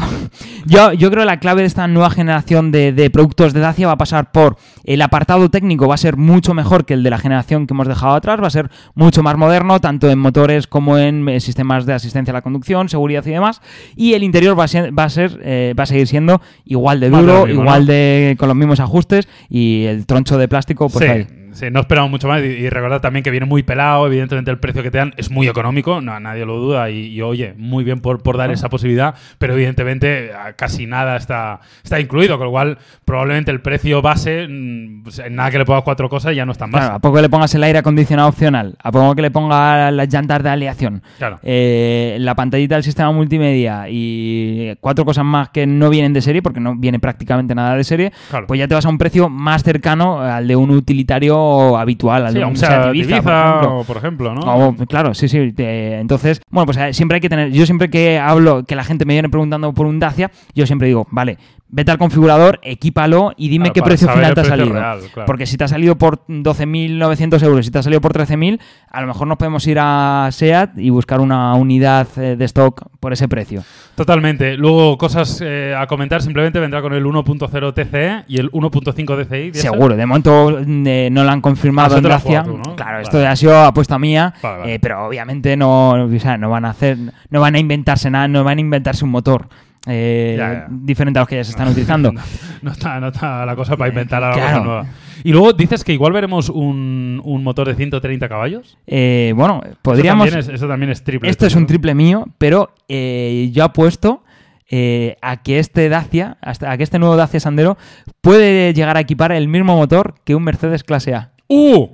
S2: Yo, yo creo que la clave de esta nueva generación de, de productos de Dacia va a pasar por el apartado técnico, va a ser mucho mejor que el de la generación que hemos dejado atrás, va a ser mucho más moderno, tanto en motores como en eh, sistemas de asistencia a la conducción, seguridad y demás. Y el interior va a ser, va a, ser, eh, va a seguir siendo igual de duro,
S1: mismo,
S2: igual
S1: ¿no?
S2: de con los mismos ajustes y el troncho de plástico, pues
S1: sí,
S2: ahí.
S1: Sí, no esperamos mucho más. Y, y recordad también que viene muy pelado. Evidentemente, el precio que te dan es muy económico, no, nadie lo duda. Y, y, oye, muy bien por, por dar esa posibilidad. Pero evidentemente, a- casi nada está, está incluido. Con lo cual, probablemente el precio base, mm, pues, nada que le pongas cuatro cosas, ya no es tan base.
S2: Claro, a poco le pongas el aire acondicionado opcional, a poco que le pongas las llantas de aleación,
S1: Claro.
S2: eh, la pantallita del sistema multimedia y cuatro cosas más que no vienen de serie, porque no viene prácticamente nada de serie,
S1: Claro.
S2: pues ya te vas a un precio más cercano al de un utilitario habitual, al
S1: Sí,
S2: de
S1: a
S2: un
S1: un
S2: Seat
S1: Seat
S2: Ibiza,
S1: Ibiza,
S2: por ejemplo.
S1: o, por ejemplo, ¿no?
S2: O, claro, sí, sí. te- entonces, bueno, pues eh, siempre hay que tener. Yo siempre que hablo, que la gente me viene preguntando por un Dacia, yo siempre digo, vale, vete al configurador, equípalo y dime
S1: Claro,
S2: qué precio final te ha salido.
S1: real, claro.
S2: Porque si te ha salido por 12.900 euros, si te ha salido por 13.000, a lo mejor nos podemos ir a SEAT y buscar una unidad eh, de stock por ese precio.
S1: Totalmente. Luego, cosas eh, a comentar. Simplemente vendrá con el 1.0 TCE y el 1.5 DCI.
S2: Seguro, de momento eh, no lo han
S1: Ah,
S2: confirmado
S1: eso
S2: en
S1: tú, ¿no?
S2: Claro,
S1: Vale.
S2: esto ha sido apuesta mía,
S1: Vale, vale.
S2: eh, pero obviamente no, o sea, no van a hacer, no van a inventarse nada, no van a inventarse un motor eh,
S1: Ya, ya.
S2: diferente a los que ya se están utilizando.
S1: No está, no está la cosa para inventar algo
S2: Claro.
S1: nueva. Y luego dices que igual veremos un, un motor de 130 caballos.
S2: Eh, bueno, podríamos.
S1: Eso también es, eso también es triple.
S2: Esto es un triple mío, pero eh, yo apuesto eh, a que este Dacia, hasta- a que este nuevo Dacia Sandero puede llegar a equipar el mismo motor que un Mercedes clase A.
S1: ¡Uh!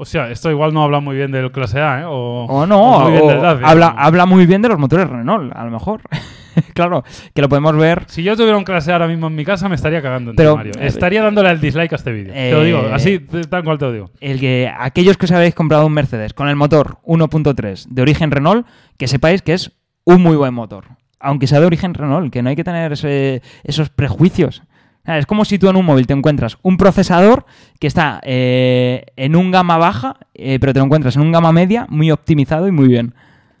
S1: O sea, esto igual no habla muy bien del clase A, ¿eh? O,
S2: O no,
S1: muy bien
S2: o
S1: del Dacia.
S2: habla, habla muy bien de los motores Renault, a lo mejor. claro, que lo podemos ver.
S1: Si yo tuviera un clase ahora mismo en mi casa, me estaría cagando en
S2: Pero,
S1: Mario.
S2: eh,
S1: Estaría dándole al dislike a este vídeo. te lo
S2: eh,
S1: digo, así, t- tal cual te lo digo.
S2: El que aquellos que os habéis comprado un Mercedes con el motor 1.3 de origen Renault, que sepáis que es un muy buen motor. Aunque sea de origen Renault, que no hay que tener ese- esos prejuicios. Es como si tú en un móvil te encuentras un procesador que está eh, en un gama baja, eh, pero te lo encuentras en un gama media muy optimizado y muy bien.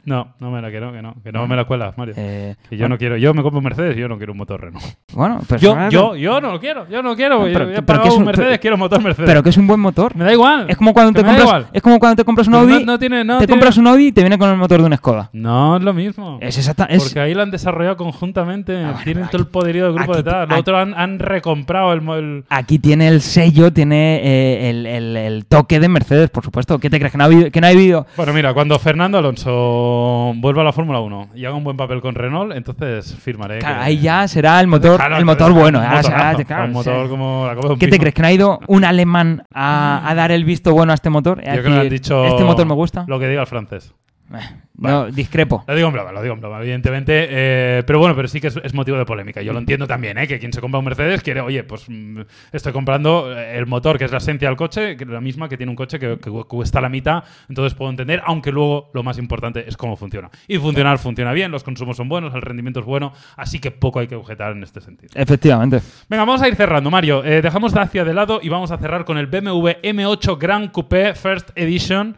S1: No, no me la quiero, que no, que no me la cuelas, Mario.
S2: Eh,
S1: que yo no quiero, yo me compro un Mercedes y yo no quiero un motor Renault.
S2: Bueno,
S1: Yo, yo, yo no lo quiero, yo no quiero.
S2: Pero-
S1: yo,
S2: pero que es
S1: un
S2: un-
S1: Mercedes,
S2: pero-
S1: quiero motor Mercedes.
S2: pero que es un buen motor.
S1: me da igual.
S2: Es como cuando te compras, es como cuando te compras un Audi,
S1: no, no tiene, no
S2: te
S1: tiene-
S2: compras un Audi y te viene con el motor de una Skoda.
S1: No, es lo mismo.
S2: Es exacta, es,
S1: Porque ahí lo han desarrollado conjuntamente.
S2: Ah,
S1: Tienen todo el poderío del grupo detrás. Lo
S2: aquí-
S1: otro han, han recomprado el,
S2: Aquí tiene el sello, tiene eh, el, el- el toque de Mercedes, por supuesto. ¿Qué te crees? ¿Que no ha habido? Que no ha habido?
S1: Bueno, mira, cuando Fernando Alonso vuelva a la Fórmula 1 y haga un buen papel con Renault, entonces firmaré.
S2: Claro,
S1: que-
S2: ahí ya será el motor,
S1: Claro,
S2: el motor bueno.
S1: un
S2: Ahora será-
S1: motorazo,
S2: claro,
S1: un motor
S2: sí.
S1: como la copa de un
S2: ¿Qué te
S1: pino.
S2: crees? ¿Que no ha ido un alemán a, a dar el visto bueno a este motor?
S1: Yo
S2: A
S1: creo que le han
S2: decir,
S1: dicho
S2: Este motor me gusta.
S1: Lo que diga el francés.
S2: Eh, no, discrepo.
S1: Lo digo en broma, lo digo en broma, evidentemente. eh, pero bueno, pero sí que es, es motivo de polémica. Yo lo entiendo también, ¿eh? Que quien se compra un Mercedes quiere, oye, pues mm, estoy comprando eh, el motor, que es la esencia del coche, que es la misma que tiene un coche que, que cuesta la mitad. Entonces puedo entender, aunque luego lo más importante es cómo funciona. Y funcionar funciona bien, los consumos son buenos, el rendimiento es bueno, así que poco hay que objetar en este sentido.
S2: Efectivamente.
S1: Venga, vamos a ir cerrando, Mario. Eh, dejamos Dacia de lado y vamos a cerrar con el BMW M8 Grand Coupé First Edition.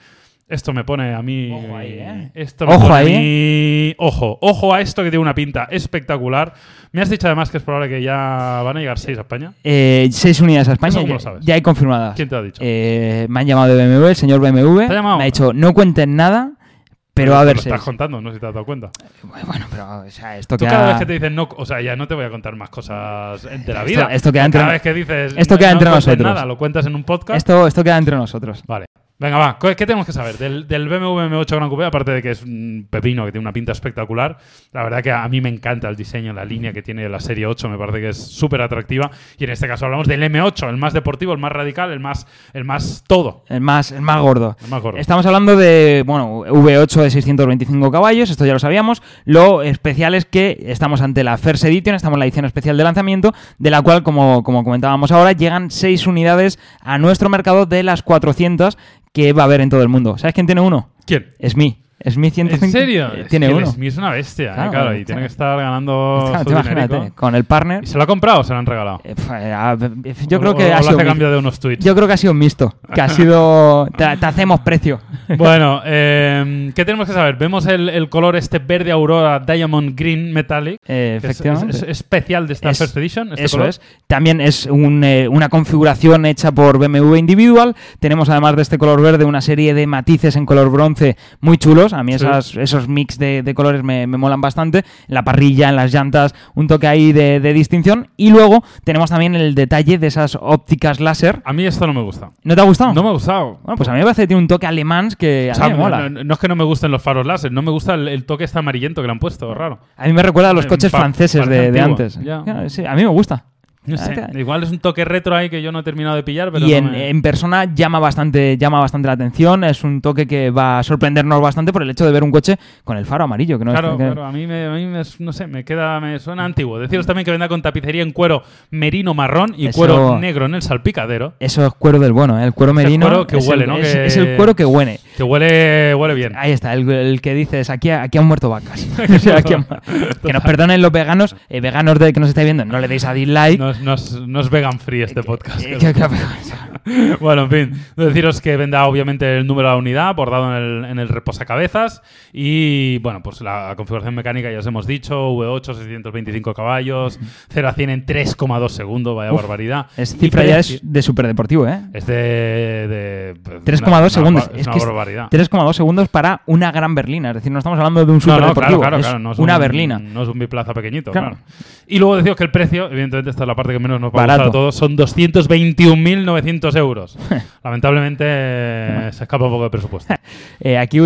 S1: Esto me pone a mí.
S2: Ojo ahí, ¿eh?
S1: Esto me
S2: Ojo
S1: pone a
S2: ahí,
S1: mí- Ojo, ojo a esto que tiene una pinta espectacular. Me has dicho además que es probable que ya van a llegar seis a España.
S2: Eh, seis unidades a España.
S1: ¿Eso cómo
S2: ya,
S1: lo sabes?
S2: ya hay confirmadas.
S1: ¿Quién te lo ha dicho?
S2: Eh, me han llamado de BMW, el señor BMW.
S1: ¿Te ha llamado?
S2: Me ha dicho, no cuenten nada, pero a ver
S1: lo estás contando, no sé si te has dado cuenta.
S2: Bueno, pero o sea, esto
S1: Tú
S2: queda.
S1: cada vez que te dicen no, o sea, ya no te voy a contar más cosas de la
S2: Esto-
S1: vida.
S2: esto queda
S1: O
S2: entre-
S1: Cada vez que dices
S2: esto queda
S1: no
S2: entre nosotros.
S1: nada, lo cuentas en un podcast.
S2: Esto, esto queda entre nosotros.
S1: Vale. Venga, va. ¿Qué tenemos que saber del, del BMW M8 Gran Coupé? Aparte de que es un pepino que tiene una pinta espectacular. La verdad que a mí me encanta el diseño, la línea que tiene la serie 8. Me parece que es súper atractiva. Y en este caso hablamos del M8, el más deportivo, el más radical, el más, el más todo.
S2: El más, el más gordo.
S1: El más gordo.
S2: Estamos hablando de, bueno, V8 de 625 caballos, esto ya lo sabíamos. Lo especial es que estamos ante la First Edition, estamos en la edición especial de lanzamiento, de la cual, como, como comentábamos ahora, llegan 6 unidades a nuestro mercado de las 400 que va a haber en todo el mundo. ¿Sabes quién tiene uno?
S1: ¿Quién?
S2: Es mi. Es mi 105.
S1: ¿En serio?
S2: eh,
S1: Es
S2: Tiene
S1: que
S2: uno.
S1: el Smith es una bestia, ¿eh?
S2: Claro,
S1: claro, y
S2: claro.
S1: tiene que estar ganando
S2: Claro,
S1: su
S2: imagínate, con el partner.
S1: ¿Y se lo ha comprado o se lo han regalado?
S2: eh, Yo
S1: O-
S2: creo que
S1: o
S2: ha sido.
S1: cambio de unos tweets.
S2: Yo creo que ha sido un mixto. Que ha sido. Te, te hacemos precio.
S1: Bueno, eh, ¿qué tenemos que saber? Vemos el, el color este verde aurora Diamond Green Metallic.
S2: Eh,
S1: es-
S2: efectivamente.
S1: Es, es especial de esta
S2: Es-
S1: First Edition. Este
S2: Eso
S1: color.
S2: es. También es un, una configuración hecha por BMW Individual. Tenemos además de este color verde una serie de matices en color bronce muy chulos. A mí
S1: Sí.
S2: esas, esos mix de, de colores me, me molan bastante. En la parrilla, en las llantas, un toque ahí de, de distinción. Y luego tenemos también el detalle de esas ópticas láser.
S1: A mí esto no me gusta.
S2: ¿No te ha gustado?
S1: No me ha gustado.
S2: Bueno, pues a mí me parece que tiene un toque alemán que a
S1: O sea,
S2: mí me mola.
S1: no, no- no es que no me gusten los faros láser, no me gusta el, el toque este amarillento que le han puesto, raro.
S2: A mí me recuerda a los
S1: Eh,
S2: coches franceses de, de antes. Sí, a mí me gusta.
S1: No sé,
S2: que-
S1: igual es un toque retro ahí que yo no he terminado de pillar, pero
S2: y
S1: no
S2: en,
S1: me-
S2: en persona llama bastante, llama bastante la atención. Es un toque que va a sorprendernos bastante por el hecho de ver un coche con el faro amarillo. Que no es-
S1: Claro,
S2: que-
S1: claro, a mí, me, a mí me- no sé, me queda, me suena antiguo. Deciros también que vendrá con tapicería en cuero merino marrón y
S2: Eso-
S1: cuero negro en el salpicadero,
S2: Eso es cuero del bueno, ¿eh? el cuero merino.
S1: cuero que
S2: es
S1: huele,
S2: el,
S1: ¿no?
S2: Es,
S1: Que-
S2: es el cuero que huele.
S1: que huele, huele bien.
S2: Ahí está, el, el que dices, aquí, aquí han muerto vacas. O sea, aquí han- que nos perdonen los veganos, eh, veganos de que nos estáis viendo, no le deis a dislike.
S1: No es, no es- no es vegan free este podcast.
S2: Eh, que- que-
S1: bueno, en fin, deciros que vendrá obviamente el número de la unidad bordado en el, en el reposacabezas y bueno, pues la configuración mecánica ya os hemos dicho, V8, 625 caballos, 0 a 100 en 3,2 segundos, vaya
S2: Uf,
S1: barbaridad.
S2: es cifra ya es de superdeportivo, ¿eh?
S1: Es de... de pues,
S2: 3,2
S1: una- una
S2: segundos. es
S1: Es
S2: que
S1: una
S2: es
S1: barbaridad.
S2: 3,2 segundos para una gran berlina. Es decir, no estamos hablando de un
S1: No, no,
S2: superdeportivo.
S1: claro, claro, claro, no es
S2: una
S1: un-
S2: berlina.
S1: No es un biplaza pequeñito,
S2: Claro.
S1: claro. Y luego deciros que el precio, evidentemente esta es la parte que menos nos va a
S2: Barato.
S1: gustar a todos, son 221.900 euros. Lamentablemente se escapa un poco de presupuesto.
S2: Eh, aquí,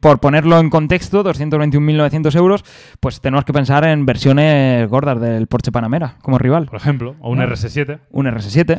S2: por ponerlo en contexto, 221.900 euros, pues tenemos que pensar en versiones gordas del Porsche Panamera como rival.
S1: Por ejemplo, o un
S2: Ah.
S1: RS7.
S2: Un RS7.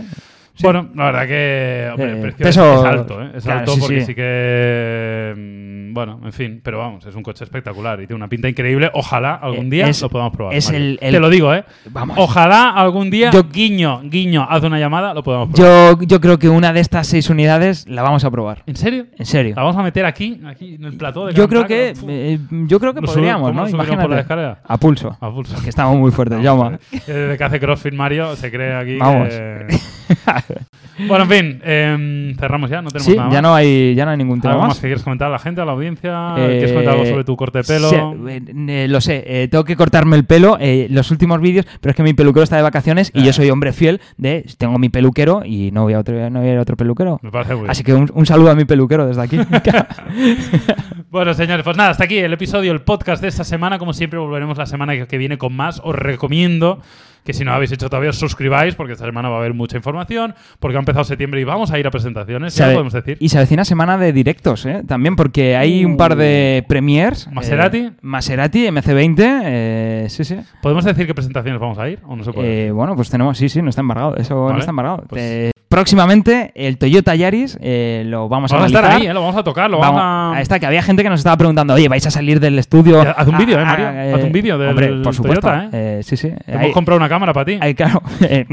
S2: Sí.
S1: Bueno, la verdad que hombre, el
S2: Eh,
S1: precio
S2: peso-
S1: es, es alto, ¿eh? Es
S2: claro,
S1: alto
S2: sí,
S1: porque
S2: sí.
S1: sí, que mm, bueno, en fin, pero vamos, es un coche espectacular y tiene una pinta increíble. Ojalá algún
S2: Eh,
S1: día
S2: es-
S1: lo podamos probar.
S2: es el- el-
S1: Te lo digo, ¿eh?
S2: Vamos.
S1: Ojalá algún día,
S2: Yo-
S1: guiño, guiño, haz una llamada, lo podamos probar.
S2: Yo, yo creo que una de estas seis unidades la vamos a probar.
S1: ¿En serio?
S2: En serio.
S1: ¿La vamos a meter aquí, aquí en el plató de
S2: Yo creo que, eh, yo creo que
S1: ¿Lo sube-
S2: podríamos, ¿no?
S1: subiremos por la
S2: Imagínate.
S1: escalera?
S2: A pulso.
S1: A pulso.
S2: Que estamos muy fuertes,
S1: Vamos, eh, Desde que hace CrossFit Mario se cree aquí
S2: Vamos.
S1: que- bueno, en fin, em, cerramos ya, no tenemos
S2: Sí,
S1: nada
S2: ya
S1: más.
S2: no hay, ya no hay ningún tema
S1: ¿Algo más
S2: más.
S1: que quieres comentar a la gente, a la audiencia?
S2: Eh,
S1: ¿Quieres comentar algo sobre tu corte de pelo?
S2: sí, eh, eh, lo sé, eh, tengo que cortarme el pelo eh, los últimos vídeos, pero es que mi peluquero está de vacaciones y yo soy hombre fiel de tengo mi peluquero y no voy a otro, no voy a ir a otro peluquero.
S1: Me parece muy bien.
S2: Así que un, un saludo a mi peluquero desde aquí.
S1: Bueno, señores, pues nada, hasta aquí el episodio, el podcast de esta semana. Como siempre, volveremos la semana que viene con más. Os recomiendo que si no lo habéis hecho todavía, os suscribáis, porque esta semana va a haber mucha información, porque ha empezado septiembre y vamos a ir a presentaciones,
S2: Se
S1: ya podemos decir.
S2: Y se avecina semana de directos, ¿eh? También porque hay un par de premiers. eh,
S1: Maserati.
S2: Maserati, MC20, eh, sí, sí.
S1: ¿Podemos decir qué presentaciones vamos a ir o no se puede?
S2: Eh, bueno, pues tenemos, sí, sí, no está embargado. Eso no está embargado.
S1: pues-
S2: próximamente, el Toyota Yaris eh, lo vamos a
S1: vamos a estar ahí, ¿eh? lo vamos a tocar, lo vamos,
S2: Vamos,
S1: a...
S2: ahí está, que había gente que nos estaba preguntando, oye, vais a salir del estudio.
S1: Haz un vídeo, ¿eh,
S2: Ah,
S1: Mario?
S2: ah,
S1: Haz un vídeo del
S2: Hombre, por supuesto.
S1: Toyota,
S2: eh, sí, sí.
S1: Hemos comprado una cámara para ti.
S2: Ahí, claro. Eh,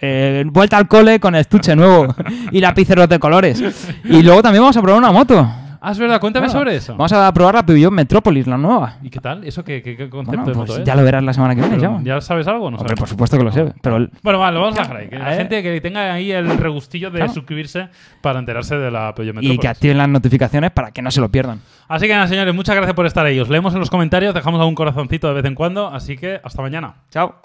S2: eh, vuelta al cole con estuche nuevo y lapiceros de colores. Y luego también vamos a probar una moto.
S1: Ah, es verdad, cuéntame sobre eso.
S2: Vamos a probar la Peugeot Metropolis, la nueva.
S1: ¿Y qué tal? ¿Eso qué, qué- qué concepto
S2: Bueno,
S1: de
S2: pues
S1: es?
S2: ya lo verás la semana que viene, ya.
S1: ¿Ya sabes algo o no
S2: Hombre,
S1: sabes?
S2: por supuesto que lo sé. Pero el-
S1: Bueno, vale, lo vamos a dejar ahí. Que la
S2: Eh.
S1: gente que tenga ahí el regustillo de
S2: Claro.
S1: suscribirse para enterarse de la Peugeot
S2: y
S1: Metropolis.
S2: que activen las notificaciones para que no se lo pierdan.
S1: Así que nada, señores, muchas gracias por estar ahí. Os leemos en los comentarios, dejamos algún corazoncito de vez en cuando. Así que hasta mañana.
S2: Chao.